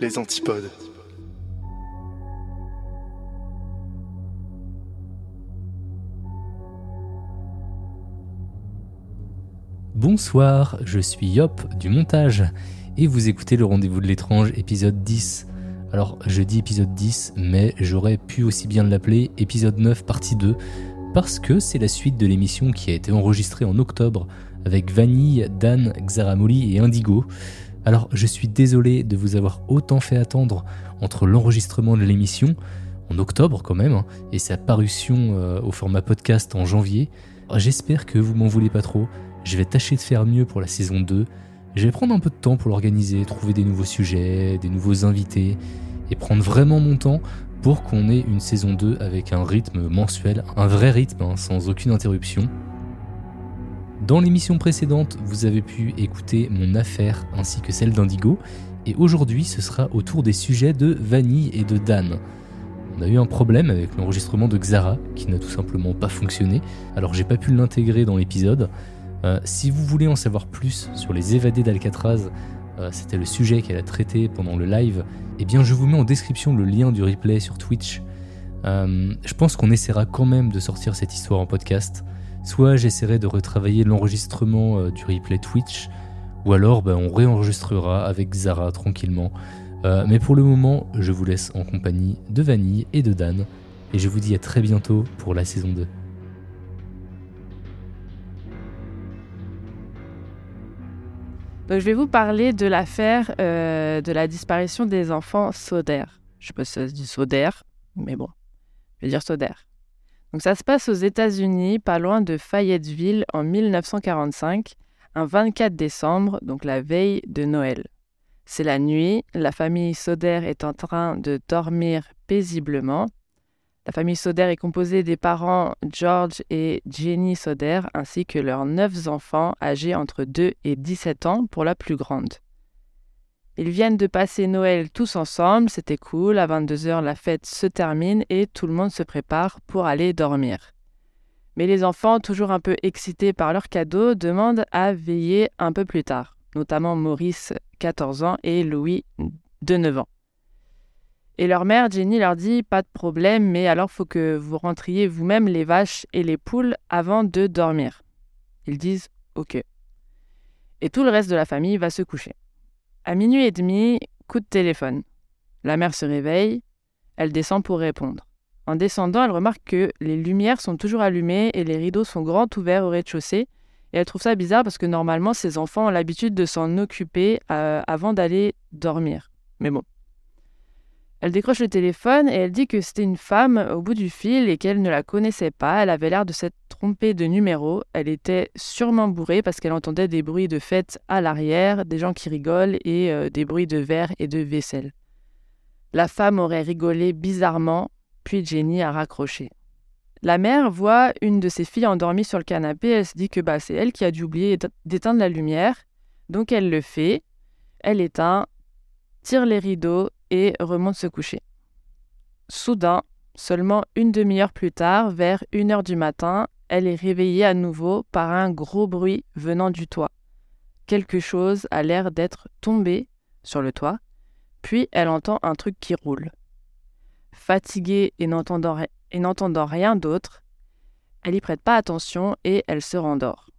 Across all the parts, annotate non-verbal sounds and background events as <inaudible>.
Les antipodes. Bonsoir, je suis Yop du montage et vous écoutez le rendez-vous de l'étrange épisode 10. Alors je dis épisode 10 mais j'aurais pu aussi bien l'appeler épisode 9 partie 2 parce que c'est la suite de l'émission qui a été enregistrée en octobre avec Vanille, Dan, Xaramoli et Indigo. Alors je suis désolé de vous avoir autant fait attendre entre l'enregistrement de l'émission, en octobre quand même, hein, et sa parution euh, au format podcast en janvier. J'espère que vous m'en voulez pas trop. Je vais tâcher de faire mieux pour la saison 2. Je vais prendre un peu de temps pour l'organiser, trouver des nouveaux sujets, des nouveaux invités, et prendre vraiment mon temps pour qu'on ait une saison 2 avec un rythme mensuel, un vrai rythme, hein, sans aucune interruption. Dans l'émission précédente, vous avez pu écouter mon affaire ainsi que celle d'Indigo, et aujourd'hui ce sera autour des sujets de Vanille et de Dan. On a eu un problème avec l'enregistrement de Xara qui n'a tout simplement pas fonctionné, alors j'ai pas pu l'intégrer dans l'épisode. Euh, si vous voulez en savoir plus sur les évadés d'Alcatraz, euh, c'était le sujet qu'elle a traité pendant le live, eh bien je vous mets en description le lien du replay sur Twitch. Euh, je pense qu'on essaiera quand même de sortir cette histoire en podcast. Soit j'essaierai de retravailler l'enregistrement du replay Twitch, ou alors ben, on réenregistrera avec Zara tranquillement. mais pour le moment, je vous laisse en compagnie de Vanille et de Dan, et je vous dis à très bientôt pour la saison 2. Donc, je vais vous parler de l'affaire euh, de la disparition des enfants Soder. Je sais pas si ça se dit Soder, mais bon, je vais dire Soder. Donc, ça se passe aux États-Unis, pas loin de Fayetteville, en 1945, un 24 décembre, donc la veille de Noël. C'est la nuit, la famille Soder est en train de dormir paisiblement la famille Soder est composée des parents George et Jenny Soder ainsi que leurs neuf enfants âgés entre 2 et 17 ans pour la plus grande. Ils viennent de passer Noël tous ensemble, c'était cool, à 22h la fête se termine et tout le monde se prépare pour aller dormir. Mais les enfants, toujours un peu excités par leurs cadeaux, demandent à veiller un peu plus tard, notamment Maurice, 14 ans, et Louis, de 9 ans. Et leur mère, Jenny, leur dit Pas de problème, mais alors faut que vous rentriez vous-même les vaches et les poules avant de dormir. Ils disent Ok. Et tout le reste de la famille va se coucher. À minuit et demi, coup de téléphone. La mère se réveille, elle descend pour répondre. En descendant, elle remarque que les lumières sont toujours allumées et les rideaux sont grands ouverts au rez-de-chaussée. Et elle trouve ça bizarre parce que normalement, ces enfants ont l'habitude de s'en occuper euh, avant d'aller dormir. Mais bon, elle décroche le téléphone et elle dit que c'était une femme au bout du fil et qu'elle ne la connaissait pas. Elle avait l'air de s'être trompée de numéro. Elle était sûrement bourrée parce qu'elle entendait des bruits de fête à l'arrière, des gens qui rigolent et euh, des bruits de verre et de vaisselle. La femme aurait rigolé bizarrement, puis Jenny a raccroché. La mère voit une de ses filles endormie sur le canapé. Elle se dit que bah, c'est elle qui a dû oublier d'éteindre la lumière. Donc elle le fait. Elle éteint, tire les rideaux et remonte se coucher. Soudain, seulement une demi-heure plus tard, vers une heure du matin, elle est réveillée à nouveau par un gros bruit venant du toit. Quelque chose a l'air d'être tombé sur le toit, puis elle entend un truc qui roule. Fatiguée et n'entendant rien d'autre, elle n'y prête pas attention et elle se rendort.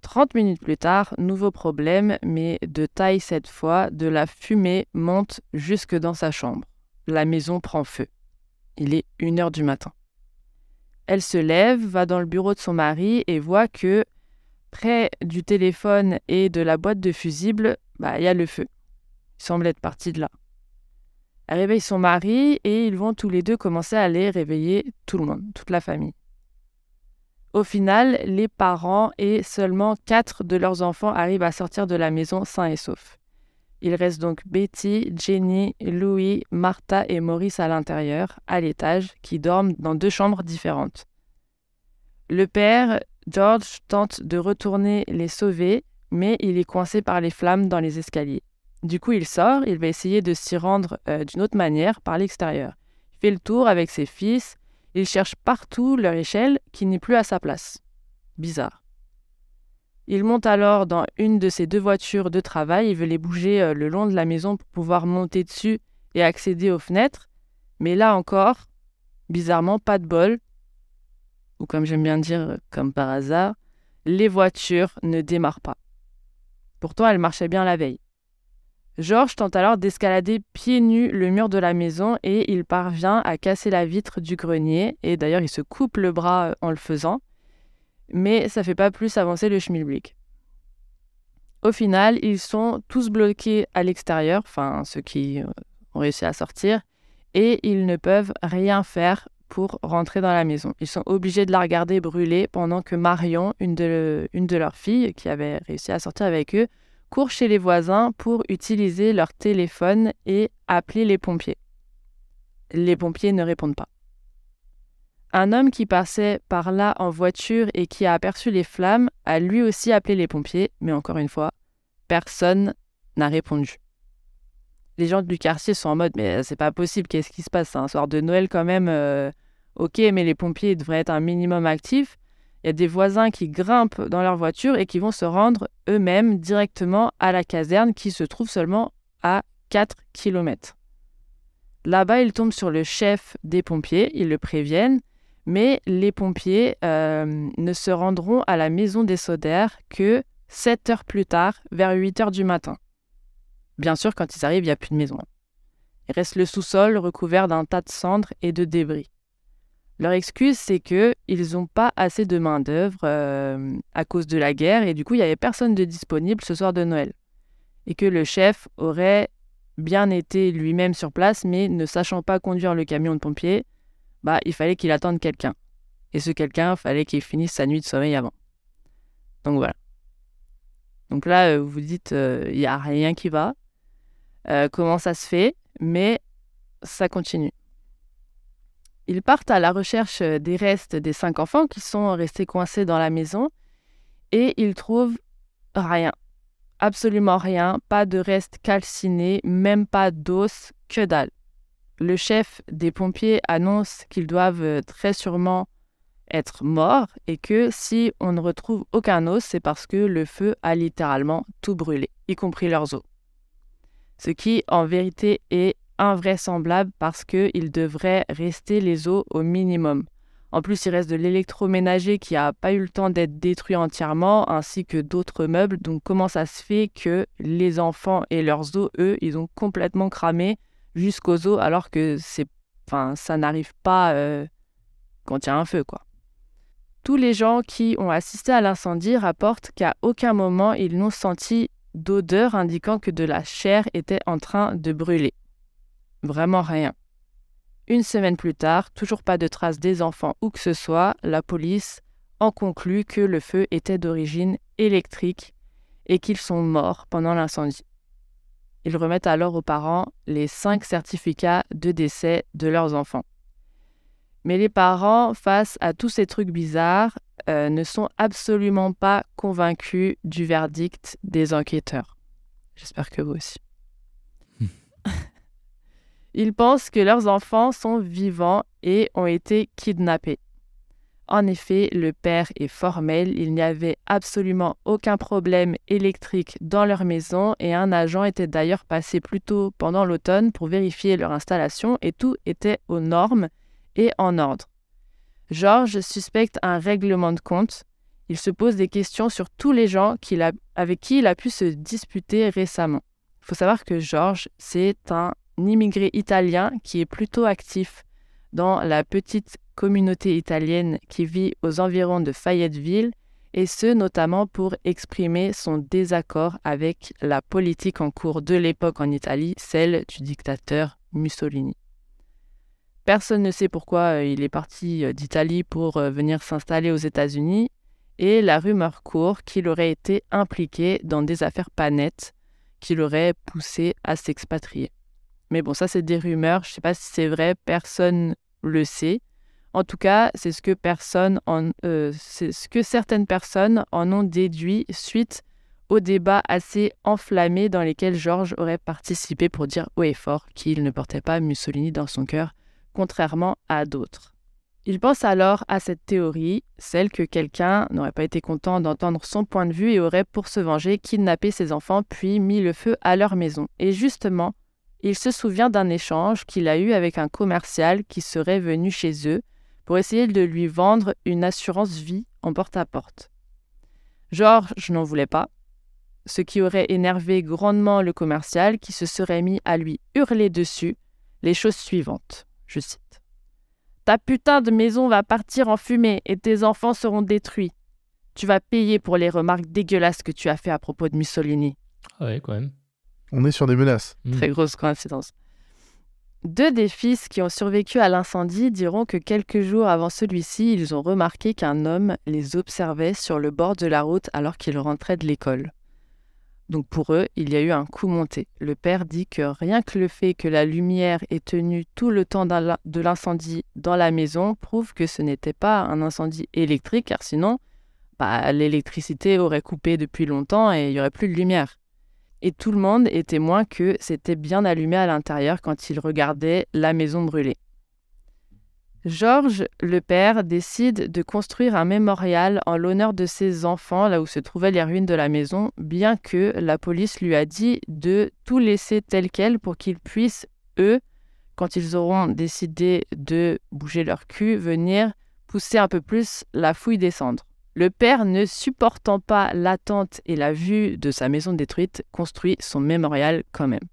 Trente minutes plus tard, nouveau problème, mais de taille cette fois, de la fumée monte jusque dans sa chambre. La maison prend feu. Il est une heure du matin. Elle se lève, va dans le bureau de son mari et voit que près du téléphone et de la boîte de fusibles, bah, il y a le feu. Il semble être parti de là. Elle réveille son mari et ils vont tous les deux commencer à aller réveiller tout le monde, toute la famille. Au final, les parents et seulement quatre de leurs enfants arrivent à sortir de la maison sains et saufs. Il reste donc Betty, Jenny, Louis, Martha et Maurice à l'intérieur, à l'étage, qui dorment dans deux chambres différentes. Le père, George, tente de retourner les sauver, mais il est coincé par les flammes dans les escaliers. Du coup, il sort, il va essayer de s'y rendre euh, d'une autre manière, par l'extérieur. Il fait le tour avec ses fils, il cherche partout leur échelle qui n'est plus à sa place. Bizarre. Il monte alors dans une de ses deux voitures de travail, il veut les bouger euh, le long de la maison pour pouvoir monter dessus et accéder aux fenêtres. Mais là encore, bizarrement, pas de bol. Ou comme j'aime bien dire, comme par hasard, les voitures ne démarrent pas. Pourtant, elles marchaient bien la veille. Georges tente alors d'escalader pieds nus le mur de la maison et il parvient à casser la vitre du grenier. Et d'ailleurs, il se coupe le bras euh, en le faisant. Mais ça fait pas plus avancer le schmilblick. Au final, ils sont tous bloqués à l'extérieur, enfin ceux qui euh, ont réussi à sortir, et ils ne peuvent rien faire pour rentrer dans la maison. Ils sont obligés de la regarder brûler pendant que Marion, une de leurs filles qui avait réussi à sortir avec eux, courent chez les voisins pour utiliser leur téléphone et appeler les pompiers. Les pompiers ne répondent pas. Un homme qui passait par là en voiture et qui a aperçu les flammes a lui aussi appelé les pompiers, mais encore une fois, personne n'a répondu. Les gens du quartier sont en mode mais c'est pas possible, qu'est-ce qui se passe? C'est un soir de Noël quand même. Euh, ok, mais les pompiers devraient être un minimum actifs il y a des voisins qui grimpent dans leur voiture et qui vont se rendre eux-mêmes directement à la caserne qui se trouve seulement à 4 km. Là-bas, ils tombent sur le chef des pompiers, ils le préviennent, mais les pompiers euh, ne se rendront à la maison des Sodères que 7 heures plus tard, vers 8 heures du matin. Bien sûr, quand ils arrivent, il n'y a plus de maison. Il reste le sous-sol recouvert d'un tas de cendres et de débris. Leur excuse, c'est qu'ils n'ont pas assez de main-d'œuvre euh, à cause de la guerre et du coup, il n'y avait personne de disponible ce soir de Noël. Et que le chef aurait bien été lui-même sur place, mais ne sachant pas conduire le camion de pompiers, bah, il fallait qu'il attende quelqu'un. Et ce quelqu'un, fallait qu'il finisse sa nuit de sommeil avant. Donc voilà. Donc là, euh, vous dites, euh, il n'y a rien qui va. comment ça se fait? Mais ça continue. Ils partent à la recherche euh, des restes des cinq enfants qui sont restés coincés dans la maison et ils trouvent rien. Absolument rien, pas de restes calcinés, même pas d'os, que dalle. Le chef des pompiers annonce qu'ils doivent euh, très sûrement être morts et que si on ne retrouve aucun os, c'est parce que le feu a littéralement tout brûlé, y compris leurs os. Ce qui, en vérité, est invraisemblable parce qu'il devrait rester les eaux au minimum. En plus, il reste de l'électroménager qui n'a pas eu le temps d'être détruit entièrement, ainsi que d'autres meubles. Donc, comment ça se fait que les enfants et leurs os, eux, ils ont complètement cramé jusqu'aux os, alors que c'est, enfin, ça n'arrive pas euh, quand il y a un feu, quoi. Tous les gens qui ont assisté à l'incendie rapportent qu'à aucun moment ils n'ont senti d'odeur indiquant que de la chair était en train de brûler. Vraiment rien. Une semaine plus tard, toujours pas de traces des enfants ou que ce soit, la police en conclut que le feu était d'origine électrique et qu'ils sont morts pendant l'incendie. Ils remettent alors aux parents les cinq certificats de décès de leurs enfants. Mais les parents, face à tous ces trucs bizarres, euh, ne sont absolument pas convaincus du verdict des enquêteurs. J'espère que vous aussi. <laughs> Ils pensent que leurs enfants sont vivants et ont été kidnappés. En effet, le père est formel, il n'y avait absolument aucun problème électrique dans leur maison et un agent était d'ailleurs passé plus tôt pendant l'automne pour vérifier leur installation et tout était aux normes et en ordre. Georges suspecte un règlement de compte. Il se pose des questions sur tous les gens avec qui il a pu se disputer récemment. Il faut savoir que Georges, c'est un immigré italien qui est plutôt actif dans la petite communauté italienne qui vit aux environs de Fayetteville, et ce notamment pour exprimer son désaccord avec la politique en cours de l'époque en Italie, celle du dictateur Mussolini. Personne ne sait pourquoi euh, il est parti euh, d'Italie pour euh, venir s'installer aux États-Unis. Et la rumeur court qu'il aurait été impliqué dans des affaires pas nettes qui l'auraient poussé à s'expatrier. Mais bon, ça c'est des rumeurs, je ne sais pas si c'est vrai, personne le sait. En tout cas, c'est ce que personne en, c'est ce que certaines personnes en ont déduit suite au débat assez enflammé dans lesquels Georges aurait participé pour dire haut et fort qu'il ne portait pas Mussolini dans son cœur, contrairement à d'autres. Il pense alors à cette théorie, celle que quelqu'un n'aurait pas été content d'entendre son point de vue et aurait, pour se venger, kidnappé ses enfants puis mis le feu à leur maison. Et justement, il se souvient d'un échange qu'il a eu avec un commercial qui serait venu chez eux pour essayer de lui vendre une assurance vie en porte-à-porte. Georges n'en voulait pas, ce qui aurait énervé grandement le commercial qui se serait mis à lui hurler dessus les choses suivantes. Je cite. Ta putain de maison va partir en fumée et tes enfants seront détruits. Tu vas payer pour les remarques dégueulasses que tu as fait à propos de Mussolini. Ah quand même. On est sur des menaces. Mm. Très grosse coïncidence. Deux des fils qui ont survécu à l'incendie diront que quelques jours avant celui-ci, ils ont remarqué qu'un homme les observait sur le bord de la route alors qu'ils rentraient de l'école. Donc pour eux, il y a eu un coup monté. Le père dit que rien que le fait que la lumière ait tenu tout le temps de l'incendie dans la maison prouve que ce n'était pas un incendie électrique, car sinon, bah, l'électricité aurait coupé depuis longtemps et il n'y aurait plus de lumière. Et tout le monde est témoin que c'était bien allumé à l'intérieur quand il regardait la maison brûler. Georges, le père, décide de construire un mémorial en l'honneur de ses enfants là où se trouvaient les ruines de la maison, bien que la police lui a dit de tout laisser tel quel pour qu'ils puissent, eux, quand ils auront décidé de bouger leur cul, venir pousser un peu plus la fouille des cendres. Le père, ne supportant pas l'attente et la vue de sa maison détruite, construit son mémorial quand même.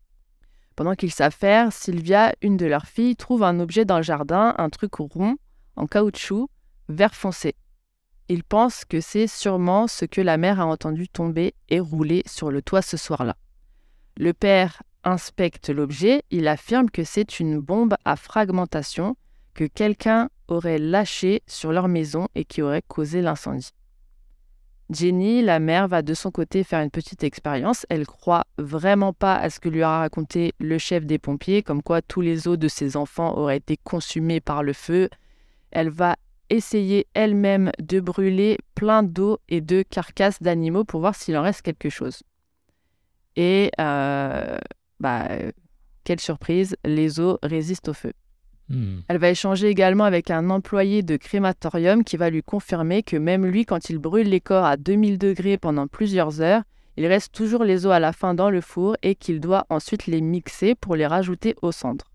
Pendant qu'ils s'affairent, Sylvia, une de leurs filles, trouve un objet dans le jardin, un truc rond, en caoutchouc, vert foncé. Il pense que c'est sûrement ce que la mère a entendu tomber et rouler sur le toit ce soir-là. Le père inspecte l'objet, il affirme que c'est une bombe à fragmentation que quelqu'un aurait lâchée sur leur maison et qui aurait causé l'incendie. Jenny, la mère, va de son côté faire une petite expérience. Elle croit vraiment pas à ce que lui a raconté le chef des pompiers, comme quoi tous les os de ses enfants auraient été consumés par le feu. Elle va essayer elle-même de brûler plein d'eau et de carcasses d'animaux pour voir s'il en reste quelque chose. Et, euh, bah, quelle surprise, les os résistent au feu. Hmm. Elle va échanger également avec un employé de crématorium qui va lui confirmer que même lui, quand il brûle les corps à 2000 degrés pendant plusieurs heures, il reste toujours les os à la fin dans le four et qu'il doit ensuite les mixer pour les rajouter aux cendres.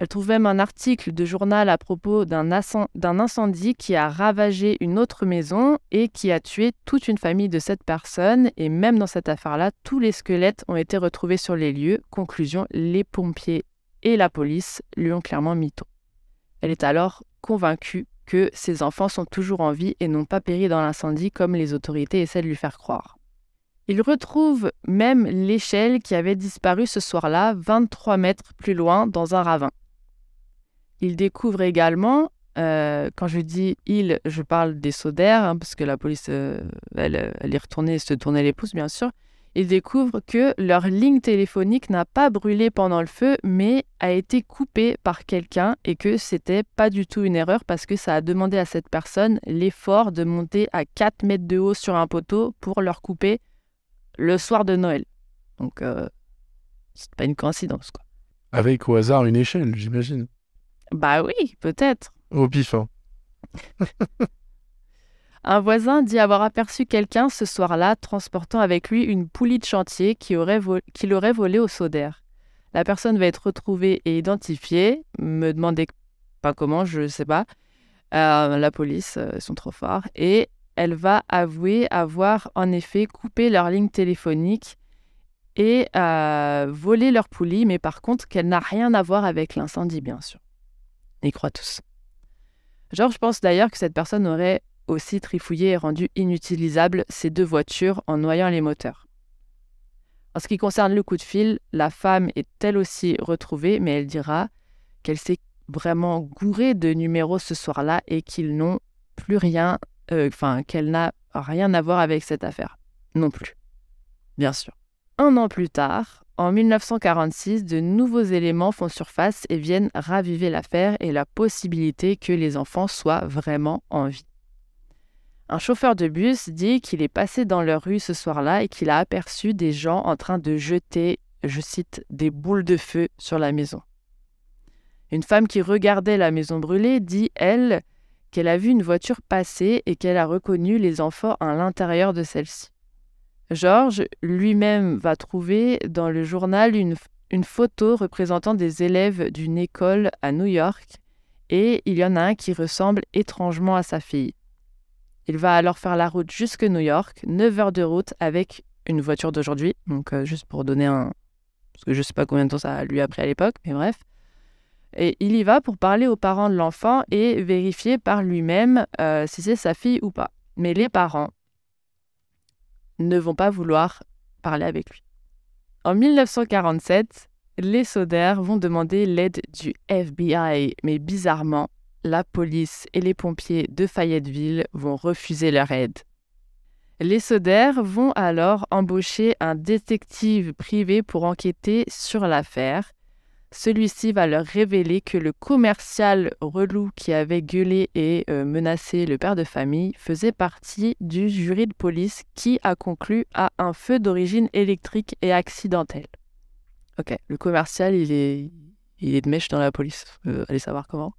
Elle trouve même un article de journal à propos d'un incendie qui a ravagé une autre maison et qui a tué toute une famille de sept personnes. Et même dans cette affaire-là, tous les squelettes ont été retrouvés sur les lieux. Conclusion, les pompiers et la police lui ont clairement mytho. Elle est alors convaincue que ses enfants sont toujours en vie et n'ont pas péri dans l'incendie comme les autorités essaient de lui faire croire. Il retrouve même l'échelle qui avait disparu ce soir-là, 23 mètres plus loin, dans un ravin. Il découvre également, euh, quand je dis il, je parle des seaux d'air, hein, parce que la police, euh, elle, elle est retournée se tournait les pouces, bien sûr. Il découvre que leur ligne téléphonique n'a pas brûlé pendant le feu, mais a été coupée par quelqu'un et que c'était pas du tout une erreur parce que ça a demandé à cette personne l'effort de monter à 4 mètres de haut sur un poteau pour leur couper le soir de Noël. Donc, euh, c'est pas une coïncidence, quoi. Avec au hasard une échelle, j'imagine. Bah oui, peut-être. Au pif, hein. <laughs> Un voisin dit avoir aperçu quelqu'un ce soir-là transportant avec lui une poulie de chantier qui aurait volée au Sodaire. La personne va être retrouvée et identifiée. Me demandez pas comment, je ne sais pas. Euh, la police, euh, ils sont trop forts. Et elle va avouer avoir en effet coupé leur ligne téléphonique et euh, volé leur poulie, mais par contre qu'elle n'a rien à voir avec l'incendie, bien sûr. Ils croient tous. Georges pense d'ailleurs que cette personne aurait aussi trifouillé et rendu inutilisables ces deux voitures en noyant les moteurs. En ce qui concerne le coup de fil, la femme est elle aussi retrouvée, mais elle dira qu'elle s'est vraiment gourée de numéros ce soir-là et qu'ils n'ont plus rien, euh, enfin, qu'elle n'a rien à voir avec cette affaire. Non plus. Bien sûr. Un an plus tard, en 1946, de nouveaux éléments font surface et viennent raviver l'affaire et la possibilité que les enfants soient vraiment en vie. Un chauffeur de bus dit qu'il est passé dans leur rue ce soir-là et qu'il a aperçu des gens en train de jeter, je cite, des boules de feu sur la maison. Une femme qui regardait la maison brûlée dit, elle, qu'elle a vu une voiture passer et qu'elle a reconnu les enfants à l'intérieur de celle-ci. Georges lui-même va trouver dans le journal une, une, photo représentant des élèves d'une école à New York et il y en a un qui ressemble étrangement à sa fille. Il va alors faire la route jusque New York, 9 heures de route avec une voiture d'aujourd'hui, donc euh, juste pour donner un... parce que je ne sais pas combien de temps ça lui a pris à l'époque, mais bref. Et il y va pour parler aux parents de l'enfant et vérifier par lui-même euh, si c'est sa fille ou pas. Mais les parents ne vont pas vouloir parler avec lui. En 1947, les Soder vont demander l'aide du FBI, mais bizarrement, la police et les pompiers de Fayetteville vont refuser leur aide. Les Soder vont alors embaucher un détective privé pour enquêter sur l'affaire celui-ci va leur révéler que le commercial relou qui avait gueulé et euh, menacé le père de famille faisait partie du jury de police qui a conclu à un feu d'origine électrique et accidentel. Ok, le commercial, il est, il est de mèche dans la police. Euh, allez savoir comment.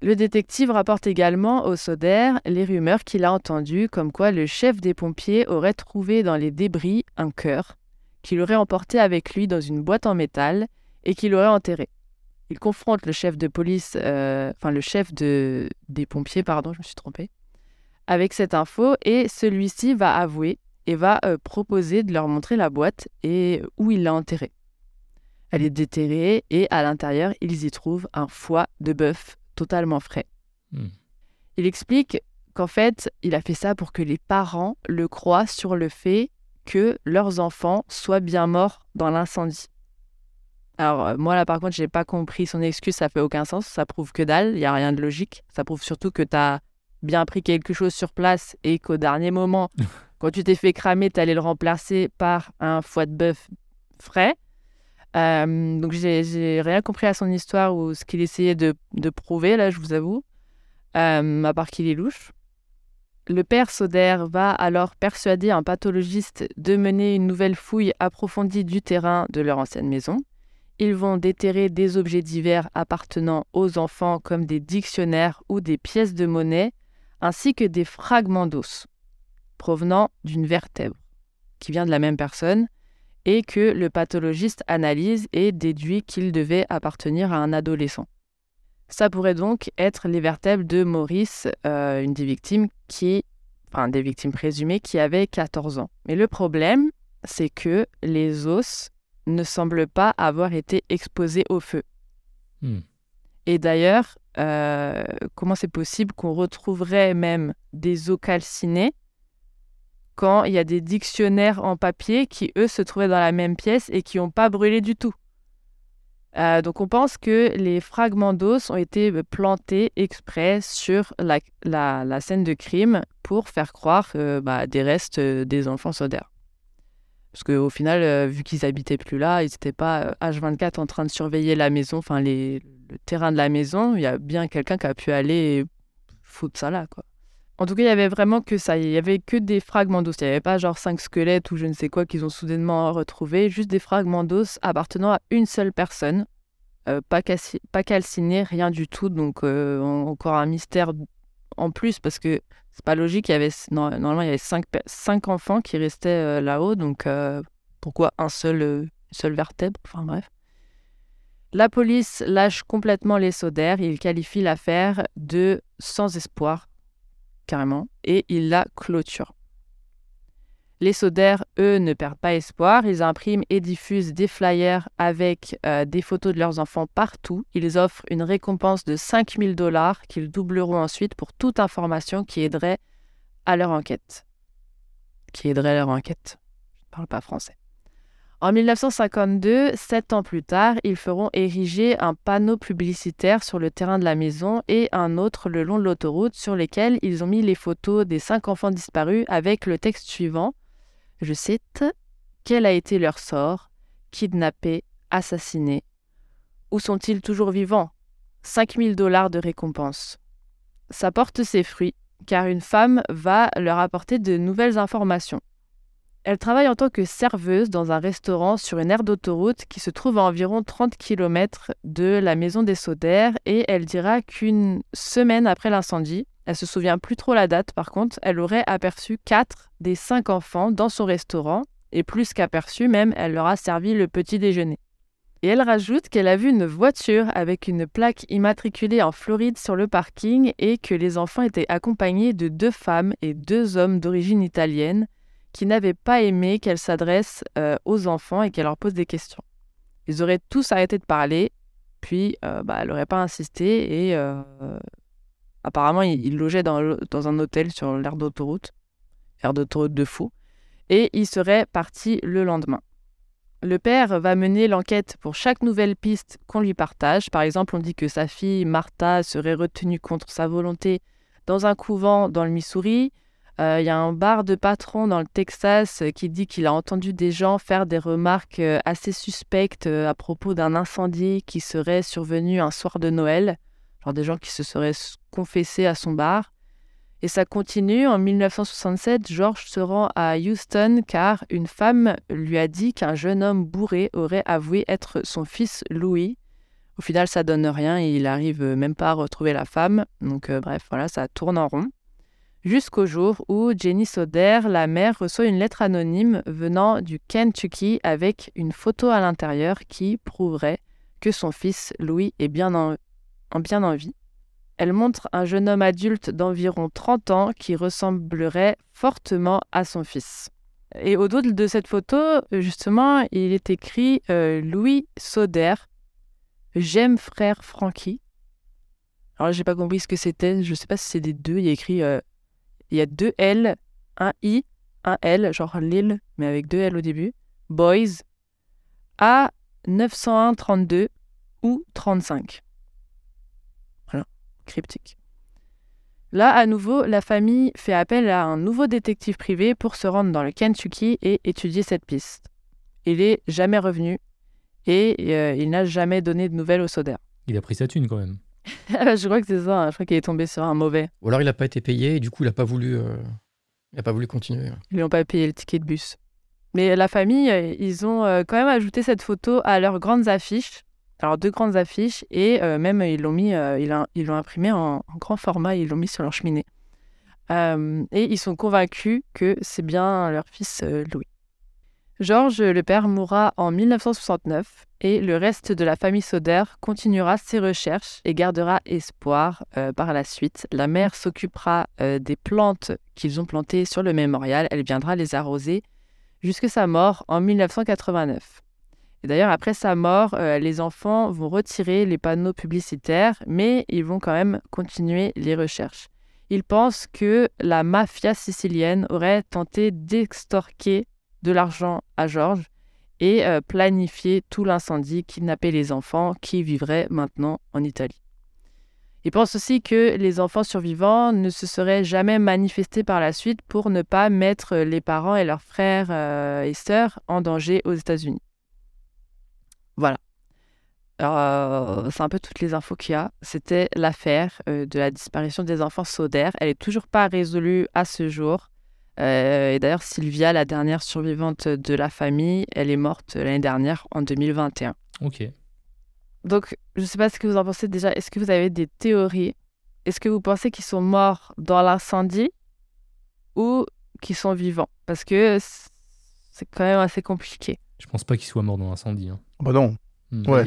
Le détective rapporte également au Soder les rumeurs qu'il a entendues comme quoi le chef des pompiers aurait trouvé dans les débris un cœur qu'il aurait emporté avec lui dans une boîte en métal et qu'il l'aurait enterré. Il confronte le chef de police, euh, enfin le chef de, des pompiers, pardon, je me suis trompée, avec cette info et celui-ci va avouer et va euh, proposer de leur montrer la boîte et où il l'a enterrée. Elle est déterrée et à l'intérieur, ils y trouvent un foie de bœuf totalement frais. Hmm. Il explique qu'en fait, il a fait ça pour que les parents le croient sur le fait que leurs enfants soient bien morts dans l'incendie. Alors, euh, moi, là, par contre, j'ai pas compris son excuse, ça fait aucun sens. Ça prouve que dalle, il y a rien de logique. Ça prouve surtout que tu as bien pris quelque chose sur place et qu'au dernier moment, <laughs> quand tu t'es fait cramer, tu allais le remplacer par un foie de bœuf frais. Euh, donc, j'ai rien compris à son histoire ou ce qu'il essayait de, prouver, là, je vous avoue, euh, à part qu'il est louche. Le père Soder va alors persuader un pathologiste de mener une nouvelle fouille approfondie du terrain de leur ancienne maison. Ils vont déterrer des objets divers appartenant aux enfants comme des dictionnaires ou des pièces de monnaie, ainsi que des fragments d'os provenant d'une vertèbre qui vient de la même personne et que le pathologiste analyse et déduit qu'ils devaient appartenir à un adolescent. Ça pourrait donc être les vertèbres de Maurice, euh, une des victimes qui, enfin des victimes présumées qui avait 14 ans. Mais le problème, c'est que les os ne semble pas avoir été exposé au feu. Hmm. Et d'ailleurs, euh, comment c'est possible qu'on retrouverait même des eaux calcinées quand il y a des dictionnaires en papier qui, eux, se trouvaient dans la même pièce et qui n'ont pas brûlé du tout euh, donc on pense que les fragments d'os ont été plantés exprès sur la, scène de crime pour faire croire bah, des restes euh, des enfants sodaires. Parce qu'au final, euh, vu qu'ils habitaient plus là, ils n'étaient pas H24 euh, en train de surveiller la maison, enfin le terrain de la maison. Il y a bien quelqu'un qui a pu aller foutre ça là, quoi. En tout cas, il y avait vraiment que ça. Il y avait que des fragments d'os. Il n'y avait pas genre cinq squelettes ou je ne sais quoi qu'ils ont soudainement retrouvé. Juste des fragments d'os appartenant à une seule personne. Euh, pas, pas calcinés, rien du tout. Donc encore un mystère en plus parce que c'est pas logique. Il y avait, normalement, il y avait cinq, cinq enfants qui restaient euh, là-haut. Donc, euh, pourquoi un seul, euh, seul vertèbre? Enfin, bref. La police lâche complètement les sodaires. Il qualifie l'affaire de sans espoir, carrément, et il la clôture. Les Sodaires, eux, ne perdent pas espoir. Ils impriment et diffusent des flyers avec euh, des photos de leurs enfants partout. Ils offrent une récompense de 5000 dollars qu'ils doubleront ensuite pour toute information qui aiderait à leur enquête. Qui aiderait à leur enquête. Je ne parle pas français. En 1952, sept ans plus tard, ils feront ériger un panneau publicitaire sur le terrain de la maison et un autre le long de l'autoroute sur lesquels ils ont mis les photos des cinq enfants disparus avec le texte suivant. Je cite Quel a été leur sort? Kidnappés, assassinés. Où sont-ils toujours vivants? 5000 dollars de récompense. Ça porte ses fruits, car une femme va leur apporter de nouvelles informations. Elle travaille en tant que serveuse dans un restaurant sur une aire d'autoroute qui se trouve à environ 30 km de la maison des Sodaires et elle dira qu'une semaine après l'incendie, elle se souvient plus trop la date par contre, elle aurait aperçu quatre des cinq enfants dans son restaurant et plus qu'aperçu même, elle leur a servi le petit déjeuner. Et elle rajoute qu'elle a vu une voiture avec une plaque immatriculée en Floride sur le parking et que les enfants étaient accompagnés de deux femmes et deux hommes d'origine italienne qui n'avaient pas aimé qu'elle s'adresse euh, aux enfants et qu'elle leur pose des questions. Ils auraient tous arrêté de parler, puis euh, bah, elle n'aurait pas insisté et euh, apparemment ils, logeaient dans, dans, un hôtel sur l'aire d'autoroute, aire d'autoroute de fou, et ils seraient partis le lendemain. Le père va mener l'enquête pour chaque nouvelle piste qu'on lui partage. Par exemple, on dit que sa fille Martha serait retenue contre sa volonté dans un couvent dans le Missouri. Euh, il y a un bar de patron dans le Texas qui dit qu'il a entendu des gens faire des remarques euh, assez suspectes euh, à propos d'un incendie qui serait survenu un soir de Noël. Genre des gens qui se seraient confessés à son bar. Et ça continue. En 1967, George se rend à Houston car une femme lui a dit qu'un jeune homme bourré aurait avoué être son fils Louis. Au final, ça donne rien et il arrive même pas à retrouver la femme. Donc, bref, voilà, ça tourne en rond jusqu'au jour où Jenny Soder, la mère, reçoit une lettre anonyme venant du Kentucky avec une photo à l'intérieur qui prouverait que son fils Louis est bien en, bien en vie. Elle montre un jeune homme adulte d'environ 30 ans qui ressemblerait fortement à son fils. Et au dos de cette photo, justement, il est écrit euh, Louis Soder, j'aime frère Frankie. Alors, j'ai pas compris ce que c'était. Je sais pas si c'est des deux. Il y a écrit euh, il y a deux L, un I, un L, genre Lille, mais avec deux L au début. Boys. A 901 32 ou 35. Voilà, cryptique. Là, à nouveau, la famille fait appel à un nouveau détective privé pour se rendre dans le Kentucky et étudier cette piste. Il est jamais revenu et euh, il n'a jamais donné de nouvelles au Soder. Il a pris sa thune quand même. <laughs> je crois que c'est ça. Hein. Je crois qu'il est tombé sur un mauvais. Ou alors il n'a pas été payé et du coup il n'a pas voulu, euh, il a pas voulu continuer. Ils lui ont pas payé le ticket de bus. Mais la famille, euh, ils ont euh, quand même ajouté cette photo à leurs grandes affiches. Alors deux grandes affiches et même ils l'ont mis, ils l'ont imprimé en, en, grand format, ils l'ont mis sur leur cheminée. et ils sont convaincus que c'est bien leur fils Louis. Georges, le père, mourra en 1969 et le reste de la famille Soder continuera ses recherches et gardera espoir euh, par la suite. La mère s'occupera euh, des plantes qu'ils ont plantées sur le mémorial. Elle viendra les arroser jusqu'à sa mort en 1989. Et d'ailleurs, après sa mort, euh, les enfants vont retirer les panneaux publicitaires, mais ils vont quand même continuer les recherches. Ils pensent que la mafia sicilienne aurait tenté d'extorquer de l'argent à Georges et euh, planifier tout l'incendie, kidnapper les enfants qui vivraient maintenant en Italie. Il pense aussi que les enfants survivants ne se seraient jamais manifestés par la suite pour ne pas mettre les parents et leurs frères euh, et sœurs en danger aux États-Unis. Voilà. Euh, c'est un peu toutes les infos qu'il y a. C'était l'affaire de la disparition des enfants Soder. Elle n'est toujours pas résolue à ce jour. Euh, et d'ailleurs, Sylvia, la dernière survivante de la famille, elle est morte l'année dernière, en 2021. Ok. Donc, je ne sais pas ce que vous en pensez déjà. Est-ce que vous avez des théories? Est-ce que vous pensez qu'ils sont morts dans l'incendie ou qu'ils sont vivants? Parce que c'est quand même assez compliqué. Je pense pas qu'ils soient morts dans l'incendie. Hein. Bah non. Hmm. Ouais.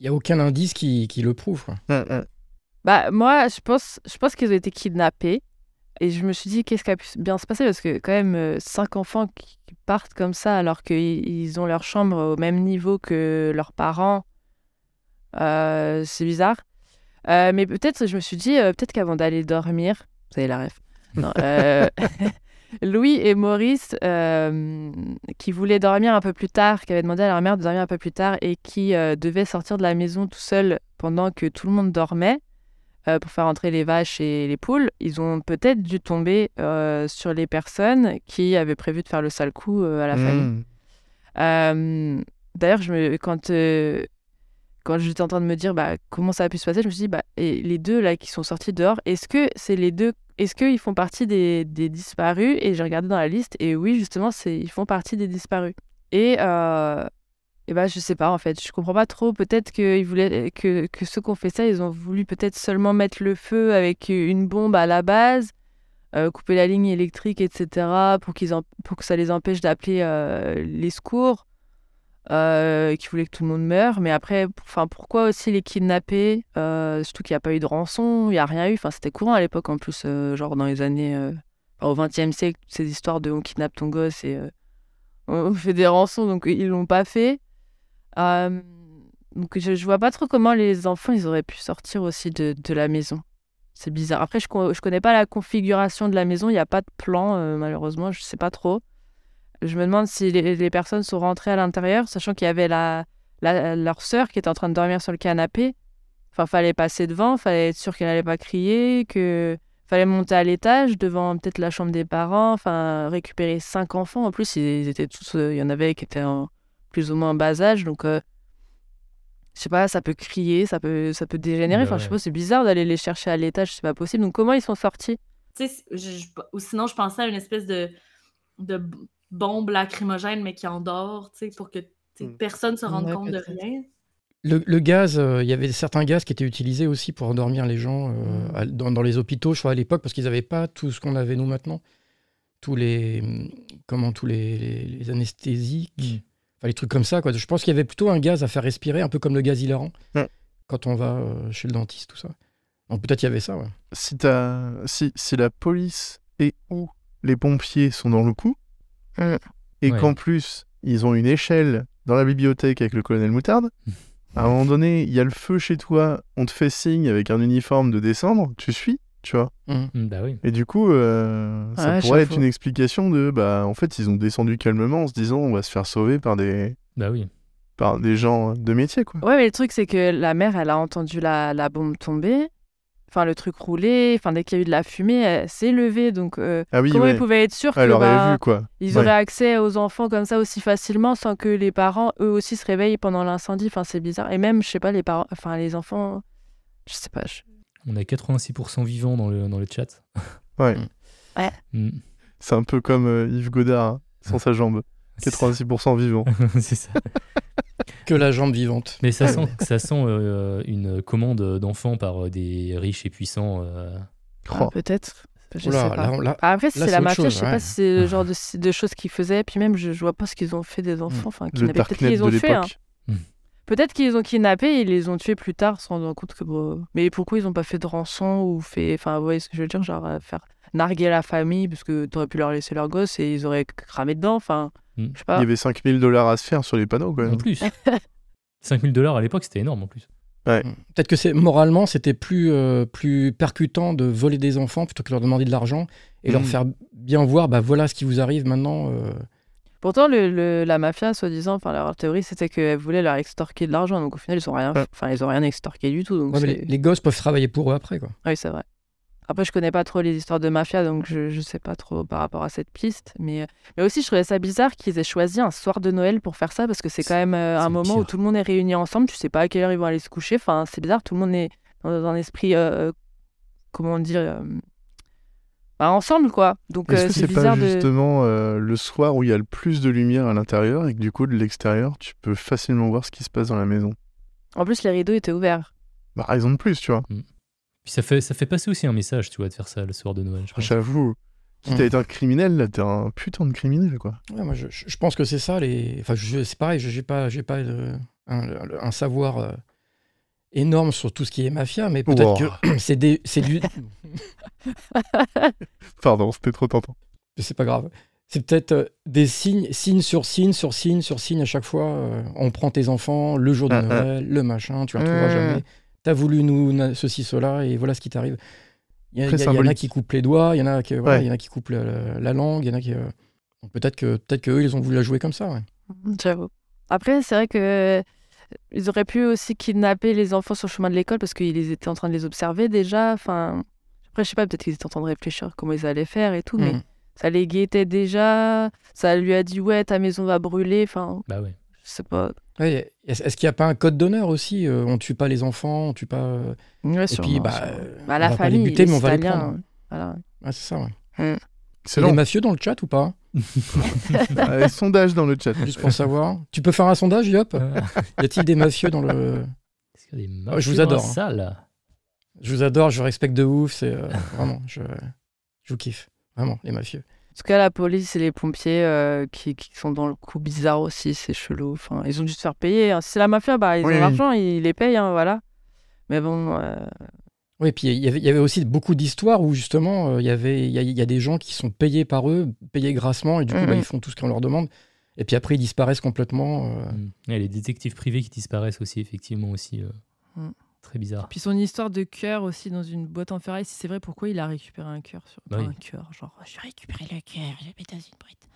Il n'y a, aucun indice qui, qui le prouve. Quoi. Bah, moi, je pense, je pense qu'ils ont été kidnappés. Et je me suis dit, qu'est-ce qui a pu bien se passer? Parce que quand même, euh, cinq enfants qui partent comme ça alors qu'ils ont leur chambre au même niveau que leurs parents, euh, c'est bizarre. Euh, mais peut-être, je me suis dit, peut-être qu'avant d'aller dormir, vous avez la ref, non, <laughs> Louis et Maurice, qui voulaient dormir un peu plus tard, qui avaient demandé à leur mère de dormir un peu plus tard et qui devaient sortir de la maison tout seuls pendant que tout le monde dormait euh, pour faire entrer les vaches et les poules, ils ont peut-être dû tomber euh, sur les personnes qui avaient prévu de faire le sale coup euh, à la famille. Mmh. Euh, D'ailleurs, je me, quand, quand j'étais en train de me dire bah, comment ça a pu se passer, je me suis dit, bah, et les deux là qui sont sortis dehors, est-ce que c'est les deux, est-ce qu'ils font partie des, des disparus? Et j'ai regardé dans la liste, et oui, justement, ils font partie des disparus. Et, euh, et bah, je sais pas, en fait, je comprends pas trop. Peut-être voulaient, que, que ceux qui ont fait ça, ils ont voulu peut-être seulement mettre le feu avec une bombe à la base. euh, couper la ligne électrique, etc., pour, pour que ça les empêche d'appeler euh, les secours euh, qui voulait que tout le monde meure. Mais après, enfin, pourquoi aussi les kidnapper euh, Surtout qu'il n'y a pas eu de rançon, il n'y a rien eu. Enfin, c'était courant à l'époque en plus, euh, genre dans les années. euh, au XXe siècle, ces histoires de on kidnappe ton gosse et euh, on fait des rançons, donc ils l'ont pas fait. Euh, donc je, je vois pas trop comment les enfants ils auraient pu sortir aussi de, de la maison. C'est bizarre. Après, je, je connais pas la configuration de la maison, il n'y a pas de plan, euh, malheureusement, je sais pas trop. Je me demande si les, personnes sont rentrées à l'intérieur, sachant qu'il y avait la, la- leur sœur qui était en train de dormir sur le canapé. Enfin, fallait passer devant, fallait être sûr qu'elle n'allait pas crier, que fallait monter à l'étage devant peut-être la chambre des parents, enfin récupérer cinq enfants. En plus, ils étaient tous, euh, il y en avait qui étaient en plus ou moins bas âge, donc euh, je sais pas, ça peut crier, ça peut, ça peut dégénérer. Enfin, je sais pas, c'est bizarre d'aller les chercher à l'étage, c'est pas possible. Donc comment ils sont sortis? Tu sais, je- je- ou sinon, je pensais à une espèce de, de bombe lacrymogène, mais qui endort, tu sais, pour que Mm. personne se rende Ouais, compte de rien. Le, le gaz, euh, il y avait certains gaz qui étaient utilisés aussi pour endormir les gens euh, à- dans, dans les hôpitaux, je crois, à l'époque, parce qu'ils n'avaient pas tout ce qu'on avait nous maintenant. Tous les, hum, comment, tous les, les- les anesthésiques, enfin, les trucs comme ça. Quoi. Je pense qu'il y avait plutôt un gaz à faire respirer, un peu comme le gaz hilarant, Ouais. quand on va euh, chez le dentiste, tout ça. Donc peut-être il y avait ça, ouais. Si, si, si la police et ou les pompiers sont dans le coup, Mm. et Ouais. qu'en plus, ils ont une échelle dans la bibliothèque avec le colonel Moutarde, <laughs> à un moment donné, il y a le feu chez toi, on te fait signe avec un uniforme de descendre, tu suis, tu vois. Mm, Bah oui. Et du coup, euh, ça Ouais, pourrait être une explication de, bah, en fait, ils ont descendu calmement en se disant, on va se faire sauver par des, Bah oui. par des gens de métier, quoi. Ouais, mais le truc, c'est que la mère, elle a entendu la, la bombe tomber, enfin le truc rouler, enfin dès qu'il y a eu de la fumée, elle s'est levée. Donc euh, Ah oui, comment ouais. ils pouvaient être sûrs Elle que bah, vu, quoi. ils Ouais. auraient accès aux enfants comme ça aussi facilement sans que les parents, eux aussi, se réveillent pendant l'incendie Enfin, c'est bizarre. Et même, je sais pas, les parents, enfin les enfants, je sais pas. je- On a 86% vivants dans le, dans le chat. <laughs> Ouais. Mm. C'est un peu comme euh, Yves Godard, hein, sans sa jambe. <laughs> C'est ça. 86% vivant. <laughs> C'est ça. Que la jambe vivante. Mais ça sent, ça sent euh, une commande d'enfants par euh, des riches et puissants. euh. ah, Oh. Peut-être. Je Oula, sais pas. là, on- là- Ah, Après, c'est la mafia, chose, je sais ouais. pas si c'est le genre de, de choses qu'ils faisaient. Puis même, je, je vois pas ce qu'ils ont fait des enfants. Enfin. Peut-être qu'ils ont fait. hein. Peut-être qu'ils ont kidnappé et ils les ont tués plus tard, sans se rendre compte que. bon, Mais pourquoi ils ont pas fait de rançon ou fait. Enfin, vous voyez ce que je veux dire Genre, euh, faire narguer la famille parce que t'aurais pu leur laisser leur gosse et ils auraient cramé dedans. Enfin, Mm. je sais Il pas. y avait 5000 dollars à se faire sur les panneaux, quoi. En plus. <laughs> 5000 dollars à l'époque, c'était énorme en plus. Peut-être que c'est moralement, c'était plus, euh, plus percutant de voler des enfants plutôt que de leur demander de l'argent et leur Mm. faire bien voir, bah voilà ce qui vous arrive maintenant. euh. Pourtant, le, le- la mafia, soi-disant, enfin, leur théorie, c'était qu'elle voulait leur extorquer de l'argent. Donc au final, ils ont rien, enfin, ils ont rien extorqué du tout. Donc Ouais, mais c'est- les, les gosses peuvent travailler pour eux après, quoi. Oui, c'est vrai. Après, je connais pas trop les histoires de mafia, donc je, je sais pas trop par rapport à cette piste. Mais, euh, mais aussi, je trouvais ça bizarre qu'ils aient choisi un soir de Noël pour faire ça, parce que c'est quand même euh, un moment où tout le monde est réuni ensemble. Tu sais pas à quelle heure ils vont aller se coucher. Enfin, c'est bizarre, tout le monde est dans un esprit, euh, comment dire, bah, ensemble, quoi. Donc Est-ce euh, que c'est c'est bizarre pas de. justement euh, le soir où il y a le plus de lumière à l'intérieur et que du coup, de l'extérieur, tu peux facilement voir ce qui se passe dans la maison? En plus, les rideaux étaient ouverts. Bah, raison de plus, tu vois. Puis ça fait, ça fait passer aussi un message, tu vois, de faire ça le soir de Noël. Je pense. J'avoue. Si Mm. t'as été un criminel, là, t'es un putain de criminel, quoi. Ouais, moi, je, je- pense que c'est ça. Les... Enfin, je- c'est pareil, je n'ai pas, j'ai pas euh, un, un savoir euh, énorme sur tout ce qui est mafia, mais peut-être Wow. que <clears throat> c'est des, c'est du, <laughs> Pardon, c'était trop tentant. c'est pas grave. C'est peut-être euh, des signes, signe sur signe, sur signe, sur signe à chaque fois. euh, on prend tes enfants, le jour de Ah, ah. Noël, le machin, tu ne retrouveras jamais. T'as voulu nous ceci, cela, et voilà ce qui t'arrive. Il y, en a qui coupent les doigts, il y en a qui, voilà, Ouais. il y en a qui coupent la, la langue, il y en a qui. euh, Peut-être que peut-être qu'eux, ils ont voulu la jouer comme ça. ouais. J'avoue. Après, c'est vrai que euh, ils auraient pu aussi kidnapper les enfants sur le chemin de l'école parce qu'ils étaient en train de les observer déjà. Enfin, après, je sais pas, peut-être qu'ils étaient en train de réfléchir comment ils allaient faire et tout, mais Mm. ça les guettait déjà. Ça lui a dit ouais, ta maison va brûler. Enfin, Bah ouais. je sais pas. Ouais, Est-ce qu'il n'y a pas un code d'honneur aussi euh, On tue pas les enfants, on tue pas. Ouais, Et sûrement, puis, bah, euh, Bah, on va pas les buter, les mais on va les prendre. hein. Voilà. Ouais, c'est ça. Ouais. Il y a Excellent. des mafieux dans le chat ou pas? <laughs> Euh, sondage dans le chat. Juste pour savoir. tu peux faire un sondage, Yop Euh, <laughs> Y a-t-il des mafieux dans le. Est-ce qu'il y a des Oh, je vous mafieux dans la adore, hein. salle Je vous adore, je respecte de ouf. C'est euh, vraiment, je, je vous kiffe. Vraiment, les mafieux. En tout cas, la police et les pompiers euh, qui, qui sont dans le coup bizarre aussi, c'est chelou. Enfin, ils ont dû se faire payer. hein. Si c'est la mafia, bah, ils Oui, ont l'argent, ils les payent, hein, voilà. Mais bon, euh, Oui, puis il y avait- il y avait aussi beaucoup d'histoires où justement, euh, il y avait, il y, a- il y a des gens qui sont payés par eux, payés grassement, et du coup, bah, ils font tout ce qu'on leur demande. Et puis après, ils disparaissent complètement. euh. Mm. Il y a les détectives privés qui disparaissent aussi, effectivement, aussi. euh. Très bizarre. Puis son histoire de cœur aussi dans une boîte en ferraille, si c'est vrai, pourquoi il a récupéré un cœur sur Bah un cœur Genre, j'ai récupéré le cœur, j'ai mis dans une boîte.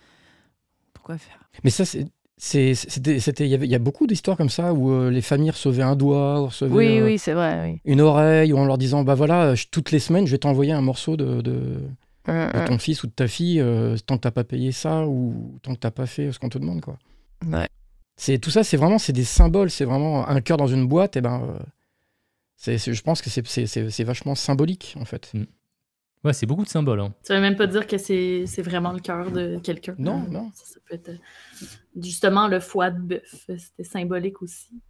Pourquoi faire? Mais ça, c'est. C'est- C'était, c'était, il y avait, il y a beaucoup d'histoires comme ça où euh, les familles recevaient un doigt, ou recevaient Oui, euh, oui, c'est vrai, oui. une oreille, ou en leur disant, bah voilà, je- toutes les semaines, je vais t'envoyer un morceau de, de, Hum, de hum. ton fils ou de ta fille, euh, tant que t'as pas payé ça, ou tant que t'as pas fait ce qu'on te demande, quoi. Ouais. C'est tout ça, c'est vraiment, c'est des symboles, c'est vraiment un cœur dans une boîte, et ben, euh, c'est, c'est- je pense que c'est, c'est, c'est, c'est vachement symbolique, en fait. Ouais, c'est beaucoup de symboles. hein. Ça veut même pas dire que c'est c'est vraiment le cœur de quelqu'un. Non, Euh, non. Ça, ça peut être euh, justement le foie de bœuf. C'était symbolique aussi.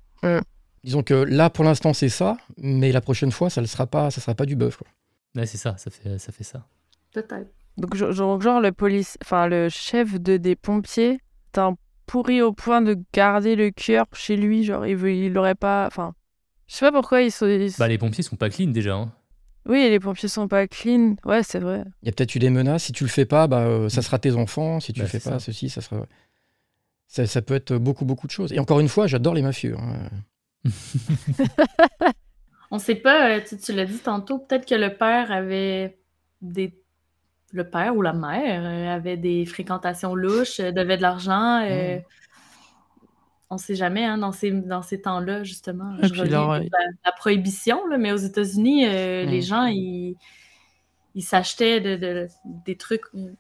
Disons que là, pour l'instant, c'est ça, mais la prochaine fois, ça ne sera pas, ça sera pas du bœuf, quoi. Ouais, c'est ça, ça fait, ça fait ça. Peut-être. Donc, genre, le police, enfin, le chef de, des pompiers, t'es un pourri au point de garder le cœur chez lui. Genre, il, veut, il l'aurait pas. Enfin, je sais pas pourquoi ils sont. ils- Bah, les pompiers sont pas clean déjà. hein. Oui, les pompiers sont pas clean. Ouais, c'est vrai. Il y a peut-être eu des menaces. Si tu le fais pas, bah, euh, ça sera tes enfants. Si tu Bah, le fais pas, ça. ceci, ça sera. Ça, ça peut être beaucoup, beaucoup de choses. Et encore une fois, j'adore les mafieux. hein. <laughs> On sait pas, euh, tu, tu l'as dit tantôt, peut-être que le père avait des. Le père ou la mère euh, avait des fréquentations louches, devait de l'argent. euh, Mm. On sait jamais, hein, dans ces, dans ces temps-là, justement. Et Je puis reviens leur- la, la prohibition, là, mais aux États-Unis, euh, Mm. les gens, ils, ils s'achetaient de, de- des trucs, euh,